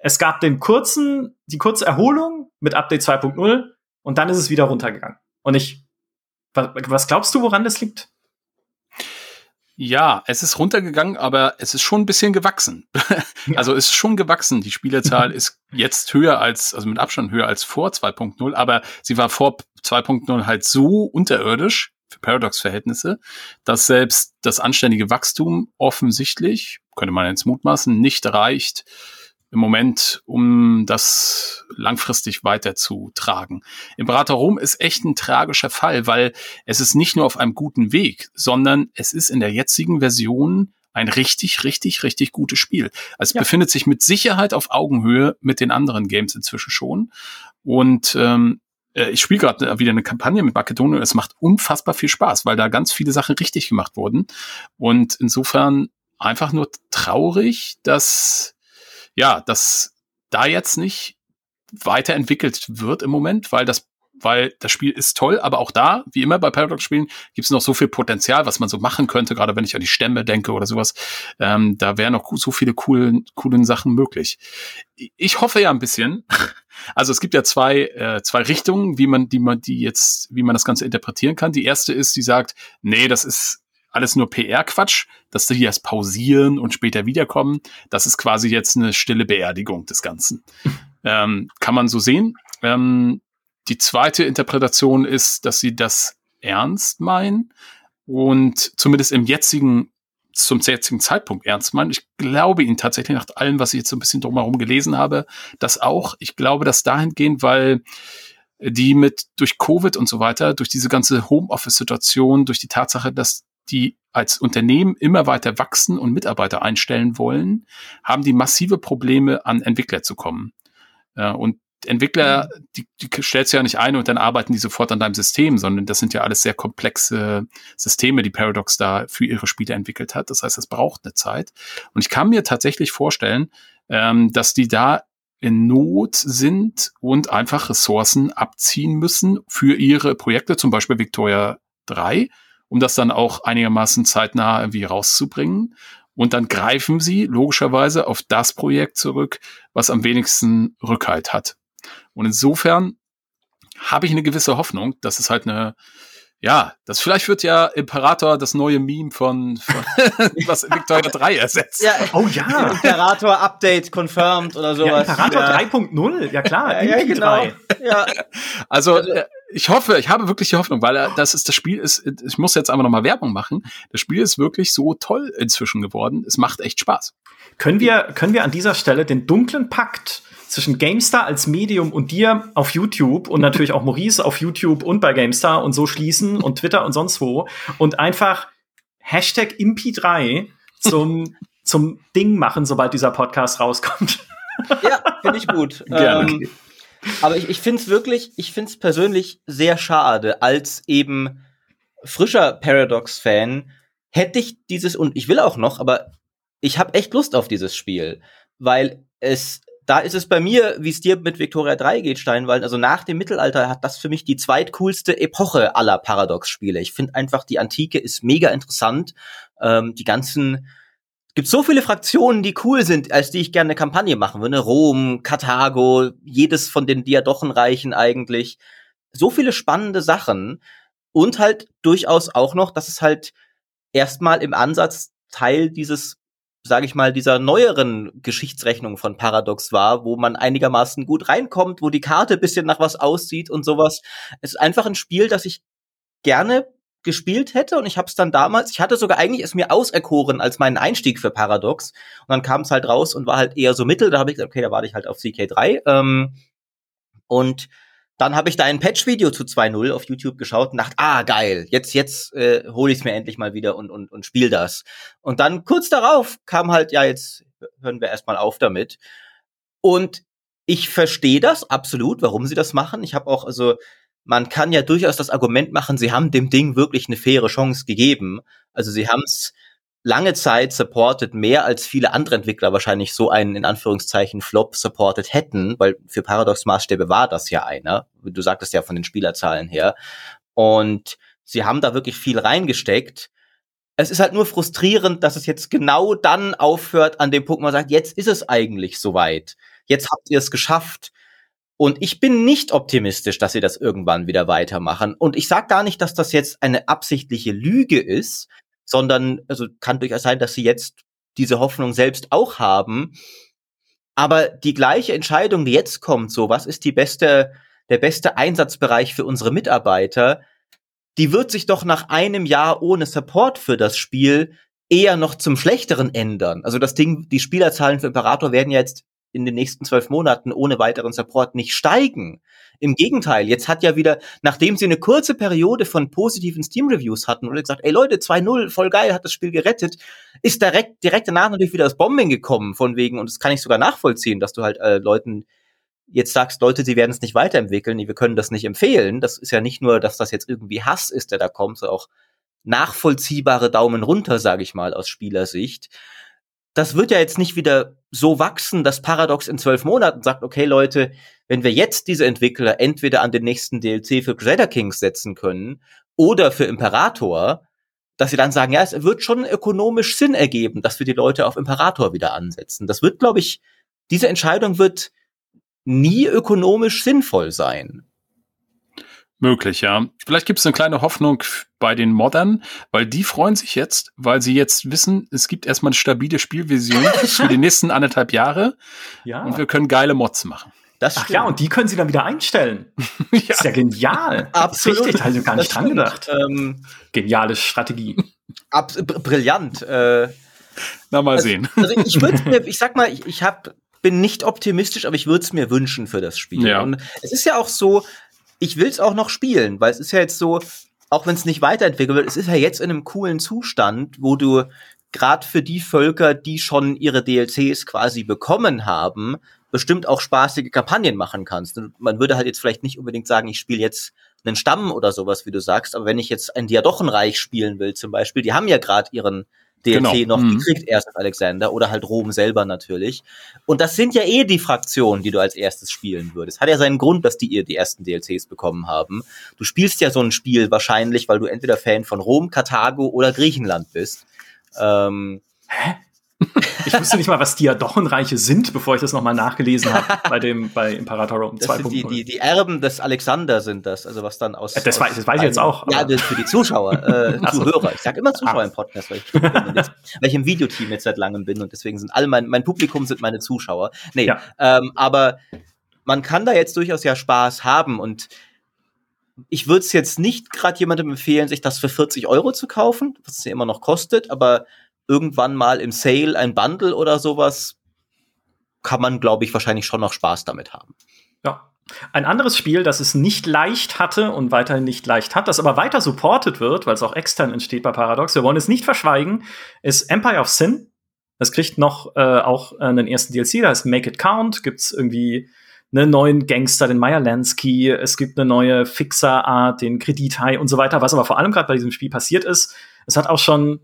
Es gab den kurzen, die kurze Erholung mit Update 2.0 und dann ist es wieder runtergegangen. Und ich, was, was glaubst du, woran das liegt? Ja, es ist runtergegangen, aber es ist schon ein bisschen gewachsen. Also es ist schon gewachsen. Die Spielerzahl ist jetzt höher als, also mit Abstand höher als vor 2.0, aber sie war vor 2.0 halt so unterirdisch für Paradox-Verhältnisse, dass selbst das anständige Wachstum offensichtlich, könnte man jetzt mutmaßen, nicht reicht, im Moment, um das langfristig weiterzutragen. Imperator Rom ist echt ein tragischer Fall, weil es ist nicht nur auf einem guten Weg, sondern es ist in der jetzigen Version ein richtig, richtig, richtig gutes Spiel. Also es ja. befindet sich mit Sicherheit auf Augenhöhe mit den anderen Games inzwischen schon. Und ähm, äh, ich spiele gerade wieder eine Kampagne mit Makedonien. Es macht unfassbar viel Spaß, weil da ganz viele Sachen richtig gemacht wurden. Und insofern einfach nur traurig, dass ja, dass da jetzt nicht weiterentwickelt wird im Moment, weil das weil das Spiel ist toll, aber auch da, wie immer bei Paradox-Spielen, gibt es noch so viel Potenzial, was man so machen könnte, gerade wenn ich an die Stämme denke oder sowas. Ähm, da wären noch so viele coole, coole Sachen möglich. Ich hoffe ja ein bisschen. Also es gibt ja zwei, äh, zwei Richtungen, wie man, die man, die jetzt, wie man das Ganze interpretieren kann. Die erste ist, die sagt, nee, das ist alles nur PR-Quatsch, dass die erst pausieren und später wiederkommen. Das ist quasi jetzt eine stille Beerdigung des Ganzen. ähm, kann man so sehen. Ähm, die zweite Interpretation ist, dass sie das ernst meinen und zumindest im jetzigen zum jetzigen Zeitpunkt ernst meinen. Ich glaube ihnen tatsächlich nach allem, was ich jetzt so ein bisschen drumherum gelesen habe, das auch. Ich glaube das dahingehend, weil die mit durch Covid und so weiter, durch diese ganze Homeoffice-Situation, durch die Tatsache, dass die als Unternehmen immer weiter wachsen und Mitarbeiter einstellen wollen, haben die massive Probleme, an Entwickler zu kommen. Äh, und Entwickler, mhm. die, die stellst du ja nicht ein und dann arbeiten die sofort an deinem System, sondern das sind ja alles sehr komplexe Systeme, die Paradox da für ihre Spiele entwickelt hat. Das heißt, es braucht eine Zeit. Und ich kann mir tatsächlich vorstellen, ähm, dass die da in Not sind und einfach Ressourcen abziehen müssen für ihre Projekte, zum Beispiel Victoria 3, um das dann auch einigermaßen zeitnah irgendwie rauszubringen. Und dann greifen sie logischerweise auf das Projekt zurück, was am wenigsten Rückhalt hat. Und insofern habe ich eine gewisse Hoffnung, dass es halt eine, ja, das vielleicht wird ja Imperator das neue Meme von, von was Victoria 3 ersetzt. Ja, oh ja. Imperator Update confirmed oder sowas. Ja, Imperator ja. 3.0, ja klar. Ja, ja genau. Ja. Also, äh, ich hoffe, ich habe wirklich die Hoffnung, weil äh, das ist das Spiel ist, ich muss jetzt einfach nochmal Werbung machen. Das Spiel ist wirklich so toll inzwischen geworden. Es macht echt Spaß. Können wir, können wir an dieser Stelle den dunklen Pakt zwischen GameStar als Medium und dir auf YouTube und natürlich auch Maurice auf YouTube und bei GameStar und so schließen und Twitter und sonst wo und einfach Hashtag Impi3 zum, zum Ding machen, sobald dieser Podcast rauskommt. Ja, finde ich gut. Gerne. Ähm, aber ich, ich finde es wirklich, ich finde es persönlich sehr schade, als eben frischer Paradox-Fan hätte ich dieses, und ich will auch noch, aber ich habe echt Lust auf dieses Spiel, weil es, da ist es bei mir, wie es dir mit Victoria 3 geht, Steinwald, also nach dem Mittelalter hat das für mich die zweitcoolste Epoche aller Paradox-Spiele. Ich finde einfach, die Antike ist mega interessant. Ähm, die ganzen gibt so viele Fraktionen, die cool sind, als die ich gerne eine Kampagne machen würde. Rom, Karthago, jedes von den Diadochenreichen eigentlich. So viele spannende Sachen. Und halt durchaus auch noch, dass es halt erstmal im Ansatz Teil dieses, sage ich mal, dieser neueren Geschichtsrechnung von Paradox war, wo man einigermaßen gut reinkommt, wo die Karte bisschen nach was aussieht und sowas. Es ist einfach ein Spiel, das ich gerne gespielt hätte und ich habe es dann damals, ich hatte sogar eigentlich es mir auserkoren als meinen Einstieg für Paradox und dann kam es halt raus und war halt eher so mittel, da habe ich gesagt, okay, da warte ich halt auf CK3 ähm, und dann habe ich da ein Patch-Video zu 2.0 auf YouTube geschaut und dachte, ah, geil, jetzt, jetzt äh, hole ich es mir endlich mal wieder und, und, und spiel das. Und dann kurz darauf kam halt, ja, jetzt hören wir erstmal auf damit. Und ich verstehe das absolut, warum sie das machen. Ich habe auch, also man kann ja durchaus das Argument machen, sie haben dem Ding wirklich eine faire Chance gegeben. Also sie haben es lange Zeit supported, mehr als viele andere Entwickler wahrscheinlich so einen in Anführungszeichen Flop supported hätten, weil für Paradox Maßstäbe war das ja einer. Du sagtest ja von den Spielerzahlen her. Und sie haben da wirklich viel reingesteckt. Es ist halt nur frustrierend, dass es jetzt genau dann aufhört an dem Punkt, wo man sagt, jetzt ist es eigentlich soweit jetzt habt ihr es geschafft. Und ich bin nicht optimistisch, dass sie das irgendwann wieder weitermachen. Und ich sage gar nicht, dass das jetzt eine absichtliche Lüge ist, sondern also kann durchaus sein, dass sie jetzt diese Hoffnung selbst auch haben. Aber die gleiche Entscheidung, die jetzt kommt, so was ist die beste, der beste Einsatzbereich für unsere Mitarbeiter, die wird sich doch nach einem Jahr ohne Support für das Spiel eher noch zum Schlechteren ändern. Also das Ding, die Spielerzahlen für Imperator werden jetzt in den nächsten zwölf Monaten ohne weiteren Support nicht steigen. Im Gegenteil, jetzt hat ja wieder, nachdem sie eine kurze Periode von positiven Steam-Reviews hatten und gesagt, ey Leute, 2-0, voll geil, hat das Spiel gerettet, ist direkt, direkt danach natürlich wieder das Bombing gekommen von wegen, und das kann ich sogar nachvollziehen, dass du halt äh, Leuten jetzt sagst, Leute, sie werden es nicht weiterentwickeln, wir können das nicht empfehlen. Das ist ja nicht nur, dass das jetzt irgendwie Hass ist, der da kommt, sondern auch nachvollziehbare Daumen runter, sage ich mal, aus Spielersicht das wird ja jetzt nicht wieder so wachsen, dass Paradox in zwölf Monaten sagt, okay Leute, wenn wir jetzt diese Entwickler entweder an den nächsten DLC für Crusader Kings setzen können oder für Imperator, dass sie dann sagen, ja, es wird schon ökonomisch Sinn ergeben, dass wir die Leute auf Imperator wieder ansetzen. Das wird, glaube ich, diese Entscheidung wird nie ökonomisch sinnvoll sein. Möglich, ja. Vielleicht gibt es eine kleine Hoffnung bei den Moddern, weil die freuen sich jetzt, weil sie jetzt wissen, es gibt erstmal eine stabile Spielvision für die nächsten anderthalb Jahre ja. und wir können geile Mods machen. Das Ach ja, und die können sie dann wieder einstellen. ja. Das ist ja genial. Absolut. Richtig, also gar nicht dran gedacht. Ähm, Geniale Strategie. Ab, brillant. Äh, Na mal also, sehen. Also ich würde mir, ich sag mal, ich, ich hab, bin nicht optimistisch, aber ich würde es mir wünschen für das Spiel. Ja. Und es ist ja auch so, ich will es auch noch spielen, weil es ist ja jetzt so, auch wenn es nicht weiterentwickelt wird, es ist ja jetzt in einem coolen Zustand, wo du gerade für die Völker, die schon ihre DLCs quasi bekommen haben, bestimmt auch spaßige Kampagnen machen kannst. Man würde halt jetzt vielleicht nicht unbedingt sagen, ich spiele jetzt einen Stamm oder sowas, wie du sagst, aber wenn ich jetzt ein Diadochenreich spielen will zum Beispiel, die haben ja gerade ihren DLC genau. noch mhm. gekriegt, erst Alexander oder halt Rom selber natürlich. Und das sind ja eh die Fraktionen, die du als erstes spielen würdest. Hat ja seinen Grund, dass die ihr die ersten DLCs bekommen haben. Du spielst ja so ein Spiel wahrscheinlich, weil du entweder Fan von Rom, Karthago oder Griechenland bist. Ähm, Hä? Ich wusste nicht mal, was Diadochenreiche sind, bevor ich das nochmal nachgelesen habe bei dem bei Imperator Rome 2.0. Die, die, die Erben des Alexander sind das, also was dann aus. Das, aus weiß, das weiß ich jetzt auch. Ja, das für die Zuschauer, äh, Zuhörer. Ich sage immer Zuschauer ah. im Podcast, weil ich, jetzt, weil ich im Videoteam jetzt seit langem bin und deswegen sind alle mein, mein Publikum sind meine Zuschauer. Nee, ja. ähm, aber man kann da jetzt durchaus ja Spaß haben und ich würde es jetzt nicht gerade jemandem empfehlen, sich das für 40 Euro zu kaufen, was es ja immer noch kostet, aber irgendwann mal im Sale ein Bundle oder sowas, kann man, glaube ich, wahrscheinlich schon noch Spaß damit haben. Ja. Ein anderes Spiel, das es nicht leicht hatte und weiterhin nicht leicht hat, das aber weiter supported wird, weil es auch extern entsteht bei Paradox, wir wollen es nicht verschweigen, ist Empire of Sin. Das kriegt noch äh, auch einen ersten DLC, da heißt Make It Count, gibt's irgendwie einen neuen Gangster, den Meyer Lansky, es gibt eine neue Fixer-Art, den Kredithai und so weiter, was aber vor allem gerade bei diesem Spiel passiert ist. Es hat auch schon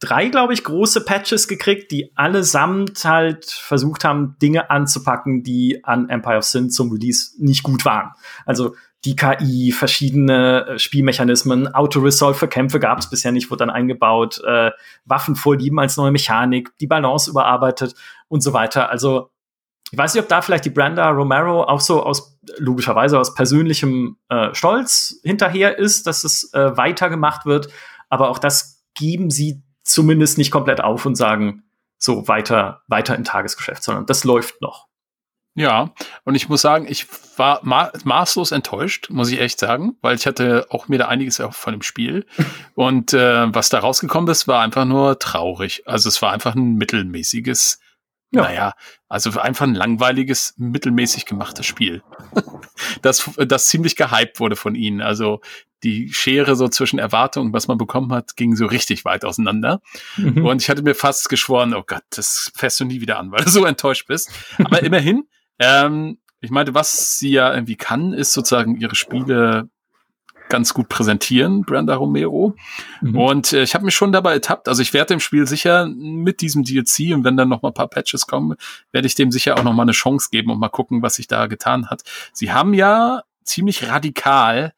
drei, glaube ich, große Patches gekriegt, die allesamt halt versucht haben, Dinge anzupacken, die an Empire of Sin zum Release nicht gut waren. Also die KI, verschiedene äh, Spielmechanismen, Auto-Resolve für Kämpfe gab es bisher nicht, wurde dann eingebaut, äh, Waffen vorlieben als neue Mechanik, die Balance überarbeitet und so weiter. Also ich weiß nicht, ob da vielleicht die Brenda Romero auch so aus logischerweise aus persönlichem äh, Stolz hinterher ist, dass es äh, weitergemacht wird, aber auch das geben sie zumindest nicht komplett auf und sagen, so weiter, weiter im Tagesgeschäft, sondern das läuft noch. Ja, und ich muss sagen, ich war ma maßlos enttäuscht, muss ich echt sagen, weil ich hatte auch mir da einiges von dem Spiel. und äh, was da rausgekommen ist, war einfach nur traurig. Also es war einfach ein mittelmäßiges ja. Naja, also einfach ein langweiliges, mittelmäßig gemachtes Spiel. das, das ziemlich gehypt wurde von ihnen. Also die Schere so zwischen Erwartungen, was man bekommen hat, ging so richtig weit auseinander. Mhm. Und ich hatte mir fast geschworen, oh Gott, das fährst du nie wieder an, weil du so enttäuscht bist. Aber immerhin, Ähm, ich meinte, was sie ja irgendwie kann, ist sozusagen ihre Spiele ganz gut präsentieren, Brenda Romero. Mhm. Und äh, ich habe mich schon dabei ertappt. Also ich werde dem Spiel sicher mit diesem DLC und wenn dann noch mal ein paar Patches kommen, werde ich dem sicher auch noch mal eine Chance geben und mal gucken, was sich da getan hat. Sie haben ja ziemlich radikal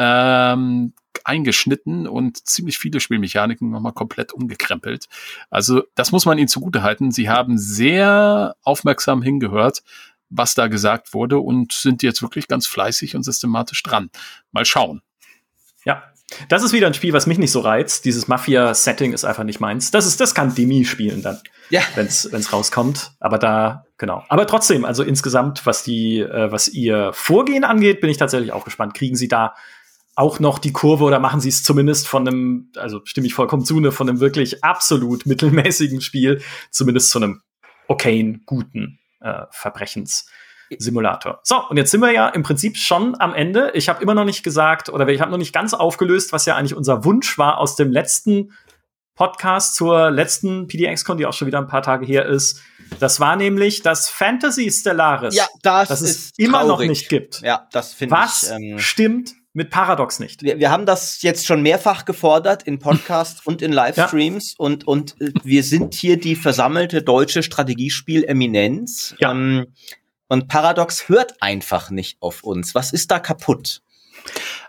ähm, eingeschnitten und ziemlich viele Spielmechaniken nochmal komplett umgekrempelt. Also das muss man ihnen zugute halten. Sie haben sehr aufmerksam hingehört, was da gesagt wurde und sind jetzt wirklich ganz fleißig und systematisch dran. Mal schauen. Ja, das ist wieder ein Spiel, was mich nicht so reizt. Dieses Mafia-Setting ist einfach nicht meins. Das ist, das kann Demi spielen dann, ja. wenn es rauskommt. Aber da, genau. Aber trotzdem, also insgesamt, was die, äh, was ihr Vorgehen angeht, bin ich tatsächlich auch gespannt. Kriegen Sie da auch noch die Kurve oder machen Sie es zumindest von einem, also stimme ich vollkommen zu, ne, von einem wirklich absolut mittelmäßigen Spiel, zumindest zu einem okayen, guten äh, Verbrechenssimulator. So, und jetzt sind wir ja im Prinzip schon am Ende. Ich habe immer noch nicht gesagt, oder ich habe noch nicht ganz aufgelöst, was ja eigentlich unser Wunsch war aus dem letzten Podcast zur letzten PDX-Con, die auch schon wieder ein paar Tage her ist. Das war nämlich das Fantasy Stellaris, ja, das, das es immer noch nicht gibt. Ja, das finde ich. Was ähm, stimmt mit Paradox nicht. Wir, wir haben das jetzt schon mehrfach gefordert in Podcasts und in Livestreams ja. und, und äh, wir sind hier die versammelte deutsche Strategiespiel-Eminenz. Ja. Ähm, und Paradox hört einfach nicht auf uns. Was ist da kaputt?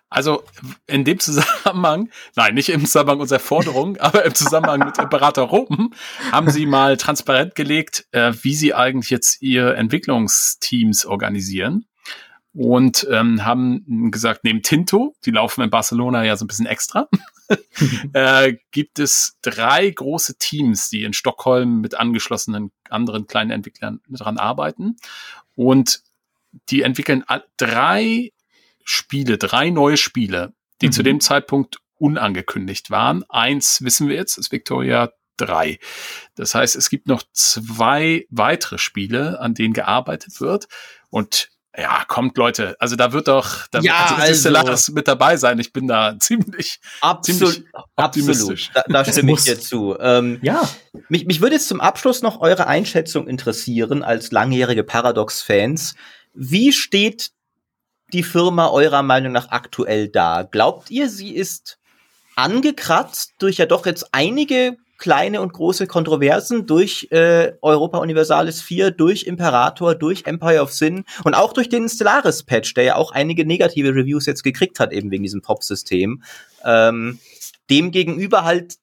Also in dem Zusammenhang, nein, nicht im Zusammenhang unserer Forderung, aber im Zusammenhang mit Imperator Rom, haben sie mal transparent gelegt, äh, wie sie eigentlich jetzt ihr Entwicklungsteams organisieren und ähm, haben gesagt, neben Tinto, die laufen in Barcelona ja so ein bisschen extra, äh, gibt es drei große Teams, die in Stockholm mit angeschlossenen anderen kleinen Entwicklern dran arbeiten. Und die entwickeln drei Spiele, drei neue Spiele, die mhm. zu dem Zeitpunkt unangekündigt waren. Eins wissen wir jetzt, ist Victoria 3. Das heißt, es gibt noch zwei weitere Spiele, an denen gearbeitet wird. Und ja, kommt Leute, also da wird doch, da ja, wird also, Stellaris mit dabei sein. Ich bin da ziemlich, absolut, ziemlich optimistisch. Absolut. Da, da stimme ich dir zu. Ähm, ja. Mich, mich würde jetzt zum Abschluss noch eure Einschätzung interessieren als langjährige Paradox-Fans. Wie steht die Firma eurer Meinung nach aktuell da? Glaubt ihr, sie ist angekratzt durch ja doch jetzt einige kleine und große Kontroversen durch äh, Europa Universalis 4, durch Imperator, durch Empire of Sin und auch durch den Stellaris-Patch, der ja auch einige negative Reviews jetzt gekriegt hat, eben wegen diesem Pop-System. Ähm, dem gegenüber halt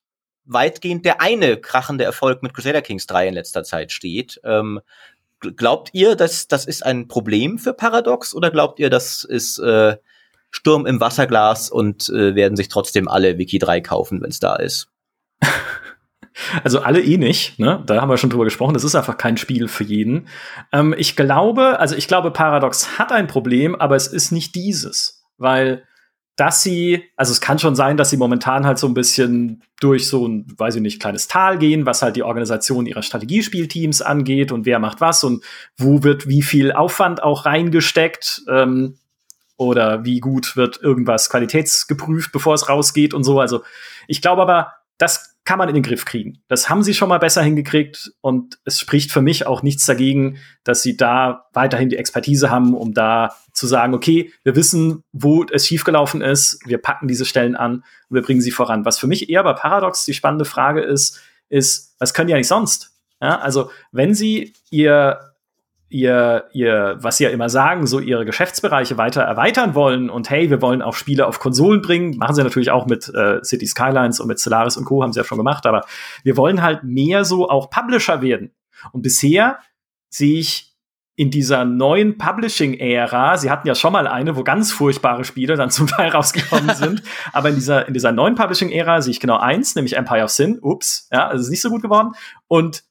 weitgehend der eine krachende Erfolg mit Crusader Kings 3 in letzter Zeit steht. Ähm, glaubt ihr, dass das ist ein Problem für Paradox oder glaubt ihr, das ist äh, Sturm im Wasserglas und äh, werden sich trotzdem alle Wiki 3 kaufen, wenn es da ist? Also alle eh nicht, ne? Da haben wir schon drüber gesprochen. Das ist einfach kein Spiel für jeden. Ähm, ich glaube, also ich glaube, Paradox hat ein Problem, aber es ist nicht dieses, weil dass sie, also es kann schon sein, dass sie momentan halt so ein bisschen durch so ein, weiß ich nicht, kleines Tal gehen, was halt die Organisation ihrer Strategiespielteams angeht und wer macht was und wo wird wie viel Aufwand auch reingesteckt ähm, oder wie gut wird irgendwas qualitätsgeprüft, bevor es rausgeht und so. Also ich glaube aber, das kann man in den Griff kriegen. Das haben sie schon mal besser hingekriegt und es spricht für mich auch nichts dagegen, dass sie da weiterhin die Expertise haben, um da zu sagen, okay, wir wissen, wo es schiefgelaufen ist, wir packen diese Stellen an und wir bringen sie voran. Was für mich eher bei Paradox die spannende Frage ist, ist, was können die eigentlich sonst? Ja, also wenn sie ihr ihr, ihr, was sie ja immer sagen, so ihre Geschäftsbereiche weiter erweitern wollen und hey, wir wollen auch Spiele auf Konsolen bringen, machen sie natürlich auch mit äh, City Skylines und mit Stellaris und Co. haben sie ja schon gemacht, aber wir wollen halt mehr so auch Publisher werden. Und bisher sehe ich in dieser neuen Publishing-Ära, sie hatten ja schon mal eine, wo ganz furchtbare Spiele dann zum Teil rausgekommen sind, aber in dieser, in dieser neuen Publishing-Ära sehe ich genau eins, nämlich Empire of Sin, ups, ja, also ist nicht so gut geworden. Und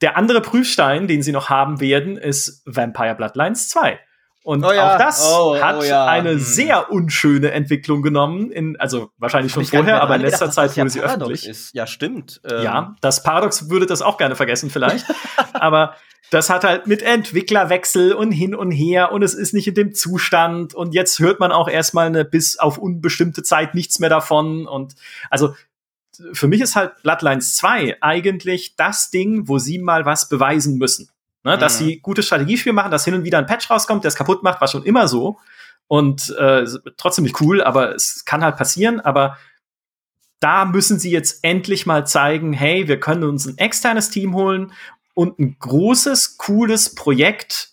der andere Prüfstein, den sie noch haben werden, ist Vampire Bloodlines 2. Und oh ja. auch das oh, oh, hat ja. eine hm. sehr unschöne Entwicklung genommen, in, also wahrscheinlich schon vorher, aber in letzter gedacht, Zeit wurde sie öffentlich. Ist. Ja, stimmt. Ähm. Ja, das Paradox würde das auch gerne vergessen vielleicht. aber das hat halt mit Entwicklerwechsel und hin und her und es ist nicht in dem Zustand und jetzt hört man auch erstmal eine bis auf unbestimmte Zeit nichts mehr davon und also für mich ist halt Bloodlines 2 eigentlich das Ding, wo sie mal was beweisen müssen. Ne, mhm. Dass sie gutes Strategiespiel machen, dass hin und wieder ein Patch rauskommt, der es kaputt macht, war schon immer so. Und äh, trotzdem nicht cool, aber es kann halt passieren. Aber da müssen sie jetzt endlich mal zeigen, hey, wir können uns ein externes Team holen und ein großes, cooles Projekt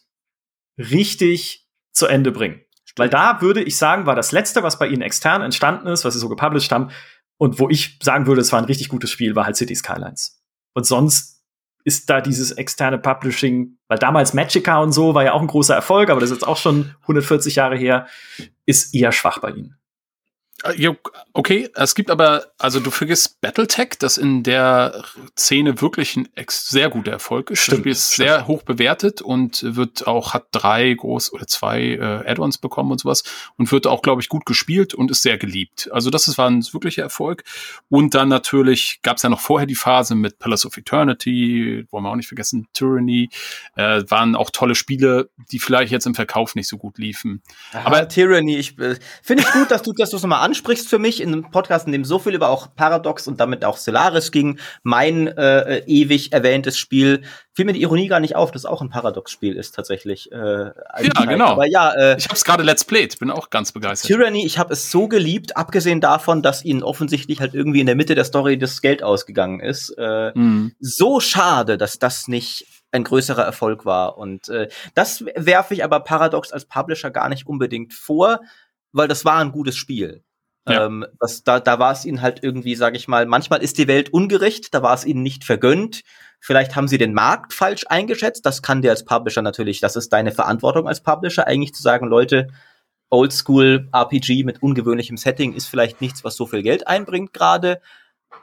richtig zu Ende bringen. Weil da würde ich sagen, war das letzte, was bei ihnen extern entstanden ist, was sie so gepublished haben, und wo ich sagen würde, es war ein richtig gutes Spiel, war halt City Skylines. Und sonst ist da dieses externe Publishing, weil damals Magica und so war ja auch ein großer Erfolg, aber das ist jetzt auch schon 140 Jahre her, ist eher schwach bei ihnen. Äh, okay, es gibt aber, also du vergisst Battletech, das in der Szene wirklich ein sehr guter Erfolg ist. Stimmt, das Spiel ist stimmt. sehr hoch bewertet und wird auch, hat drei groß oder zwei äh, Add-ons bekommen und sowas und wird auch, glaube ich, gut gespielt und ist sehr geliebt. Also das ist, war ein wirklicher Erfolg. Und dann natürlich gab es ja noch vorher die Phase mit Palace of Eternity, wollen wir auch nicht vergessen, Tyranny, äh, waren auch tolle Spiele, die vielleicht jetzt im Verkauf nicht so gut liefen. Aha, aber Tyranny, ich äh, finde ich gut, dass du das nochmal ansprichst für mich in einem Podcast, in dem so viel über auch Paradox und damit auch Solaris ging, mein äh, ewig erwähntes Spiel, fiel mir die Ironie gar nicht auf, dass auch ein Paradox-Spiel ist tatsächlich. Äh, ja, Zeit. genau. Aber ja, äh, ich habe es gerade Let's Played, bin auch ganz begeistert. Tyranny, ich habe es so geliebt, abgesehen davon, dass ihnen offensichtlich halt irgendwie in der Mitte der Story das Geld ausgegangen ist. Äh, mhm. So schade, dass das nicht ein größerer Erfolg war. Und äh, das werfe ich aber Paradox als Publisher gar nicht unbedingt vor, weil das war ein gutes Spiel. Ähm, das, da, da war es ihnen halt irgendwie, sage ich mal, manchmal ist die Welt ungerecht, da war es ihnen nicht vergönnt. Vielleicht haben sie den Markt falsch eingeschätzt. Das kann dir als Publisher natürlich, das ist deine Verantwortung als Publisher, eigentlich zu sagen, Leute, Oldschool RPG mit ungewöhnlichem Setting ist vielleicht nichts, was so viel Geld einbringt gerade.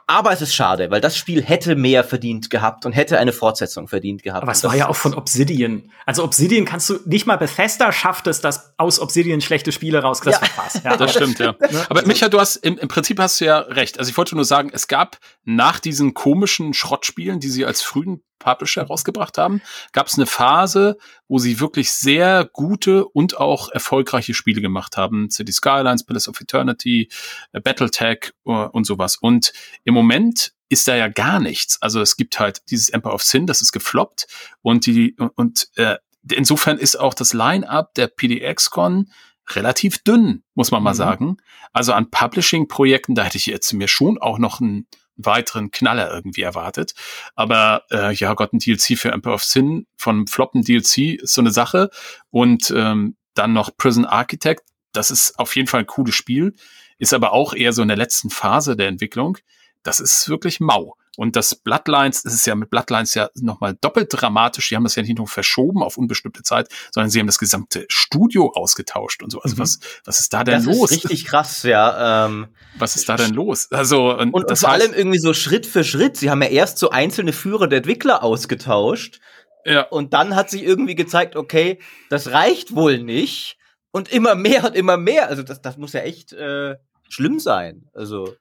Aber es ist schade, weil das Spiel hätte mehr verdient gehabt und hätte eine Fortsetzung verdient gehabt. Aber es war ja auch von Obsidian. Also Obsidian kannst du nicht mal Bethesda schafft es, dass aus Obsidian schlechte Spiele rauskriegst. Ja. ja. Das stimmt, ja. Aber Micha, du hast im, im Prinzip hast du ja recht. Also ich wollte nur sagen, es gab nach diesen komischen Schrottspielen, die sie als frühen Publisher rausgebracht haben, gab es eine Phase, wo sie wirklich sehr gute und auch erfolgreiche Spiele gemacht haben. City Skylines, Palace of Eternity, äh, Battletech uh, und sowas. Und im Moment ist da ja gar nichts. Also es gibt halt dieses Empire of Sin, das ist gefloppt und die und äh, insofern ist auch das Line-up der PDX-Con relativ dünn, muss man mal mhm. sagen. Also an Publishing-Projekten, da hätte ich jetzt mir schon auch noch ein weiteren Knaller irgendwie erwartet. Aber äh, ja Gott, ein DLC für Emperor of Sin von floppen DLC ist so eine Sache. Und ähm, dann noch Prison Architect, das ist auf jeden Fall ein cooles Spiel, ist aber auch eher so in der letzten Phase der Entwicklung. Das ist wirklich mau. Und das Bloodlines, das ist ja mit Bloodlines ja nochmal doppelt dramatisch. Die haben das ja nicht nur verschoben auf unbestimmte Zeit, sondern sie haben das gesamte Studio ausgetauscht und so. Also mhm. was, was ist da denn das los? Das ist richtig krass, ja. Ähm, was ist da denn los? Also, und, und, und vor allem irgendwie so Schritt für Schritt. Sie haben ja erst so einzelne Führer der Entwickler ausgetauscht. Ja. Und dann hat sich irgendwie gezeigt, okay, das reicht wohl nicht. Und immer mehr und immer mehr. Also das, das muss ja echt äh, schlimm sein. Also.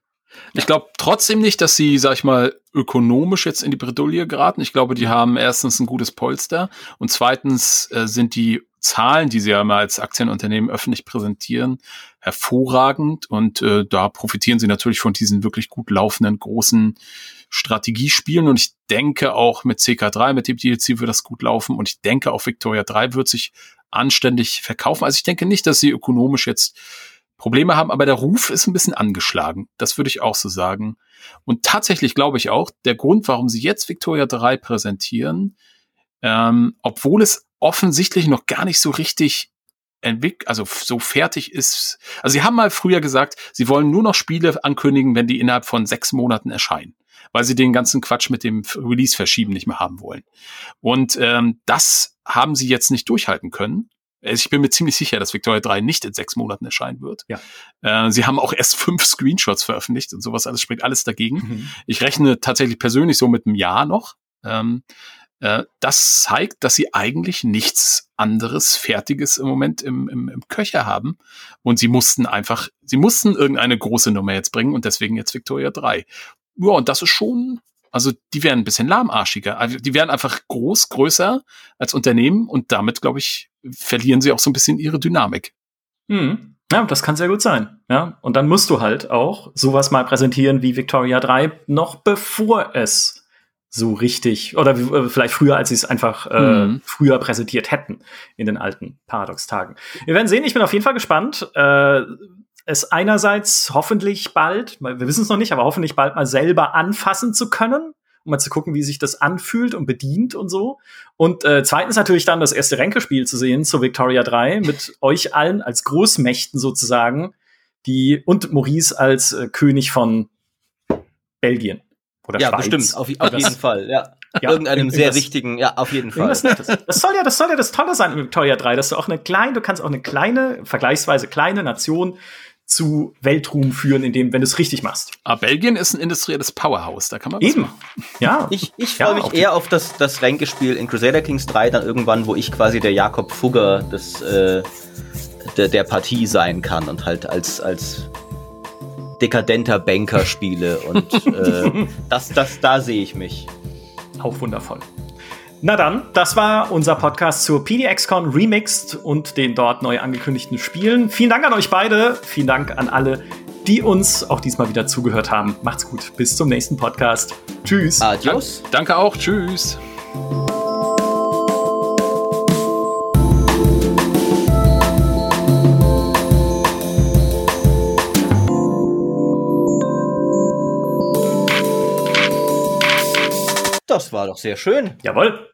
Ich glaube trotzdem nicht, dass sie, sag ich mal, ökonomisch jetzt in die Bredouille geraten. Ich glaube, die haben erstens ein gutes Polster und zweitens äh, sind die Zahlen, die sie ja mal als Aktienunternehmen öffentlich präsentieren, hervorragend und äh, da profitieren sie natürlich von diesen wirklich gut laufenden großen Strategiespielen und ich denke auch mit CK3, mit dem DLC wird das gut laufen und ich denke auch Victoria 3 wird sich anständig verkaufen. Also ich denke nicht, dass sie ökonomisch jetzt Probleme haben, aber der Ruf ist ein bisschen angeschlagen. Das würde ich auch so sagen. Und tatsächlich glaube ich auch, der Grund, warum sie jetzt Victoria 3 präsentieren, ähm, obwohl es offensichtlich noch gar nicht so richtig entwickelt, also so fertig ist. Also sie haben mal früher gesagt, sie wollen nur noch Spiele ankündigen, wenn die innerhalb von sechs Monaten erscheinen, weil sie den ganzen Quatsch mit dem Release verschieben nicht mehr haben wollen. Und ähm, das haben sie jetzt nicht durchhalten können. Also ich bin mir ziemlich sicher, dass Victoria 3 nicht in sechs Monaten erscheinen wird. Ja. Äh, sie haben auch erst fünf Screenshots veröffentlicht und sowas, alles spricht alles dagegen. Mhm. Ich rechne tatsächlich persönlich so mit einem Jahr noch. Ähm, äh, das zeigt, dass sie eigentlich nichts anderes Fertiges im Moment im, im, im Köcher haben. Und sie mussten einfach, sie mussten irgendeine große Nummer jetzt bringen und deswegen jetzt Victoria 3. Ja, und das ist schon also die werden ein bisschen lahmarschiger. Also die werden einfach groß, größer als Unternehmen und damit, glaube ich, verlieren sie auch so ein bisschen ihre Dynamik. Hm. Ja, das kann sehr gut sein. Ja, und dann musst du halt auch sowas mal präsentieren wie Victoria 3, noch bevor es so richtig, oder äh, vielleicht früher, als sie es einfach äh, mhm. früher präsentiert hätten in den alten Paradox-Tagen. Wir werden sehen, ich bin auf jeden Fall gespannt. Äh, es einerseits hoffentlich bald, wir wissen es noch nicht, aber hoffentlich bald mal selber anfassen zu können, um mal zu gucken, wie sich das anfühlt und bedient und so. Und äh, zweitens natürlich dann das erste Ränkespiel zu sehen zu Victoria 3 mit euch allen als Großmächten sozusagen, die und Maurice als äh, König von Belgien. Oder ja, Schweiz. bestimmt, auf, auf jeden Fall, ja. ja Irgendeinem sehr wichtigen, ja, auf jeden Fall. Das, das, soll ja, das soll ja das Tolle sein in Victoria 3, dass du auch eine kleine, du kannst auch eine kleine, vergleichsweise kleine Nation zu Weltruhm führen, indem, wenn du es richtig machst. Aber ah, Belgien ist ein industrielles Powerhouse, da kann man Eben. Ja. Ich, ich freue mich eher auf das, das Ränkespiel in Crusader Kings 3, dann irgendwann, wo ich quasi der Jakob Fugger des, äh, der, der Partie sein kann und halt als, als dekadenter Banker spiele. Und äh, das, das, da sehe ich mich. Auch wundervoll. Na dann, das war unser Podcast zur PDXCon Remixed und den dort neu angekündigten Spielen. Vielen Dank an euch beide. Vielen Dank an alle, die uns auch diesmal wieder zugehört haben. Macht's gut. Bis zum nächsten Podcast. Tschüss. Adios. Danke auch. Tschüss. Das war doch sehr schön. Jawohl.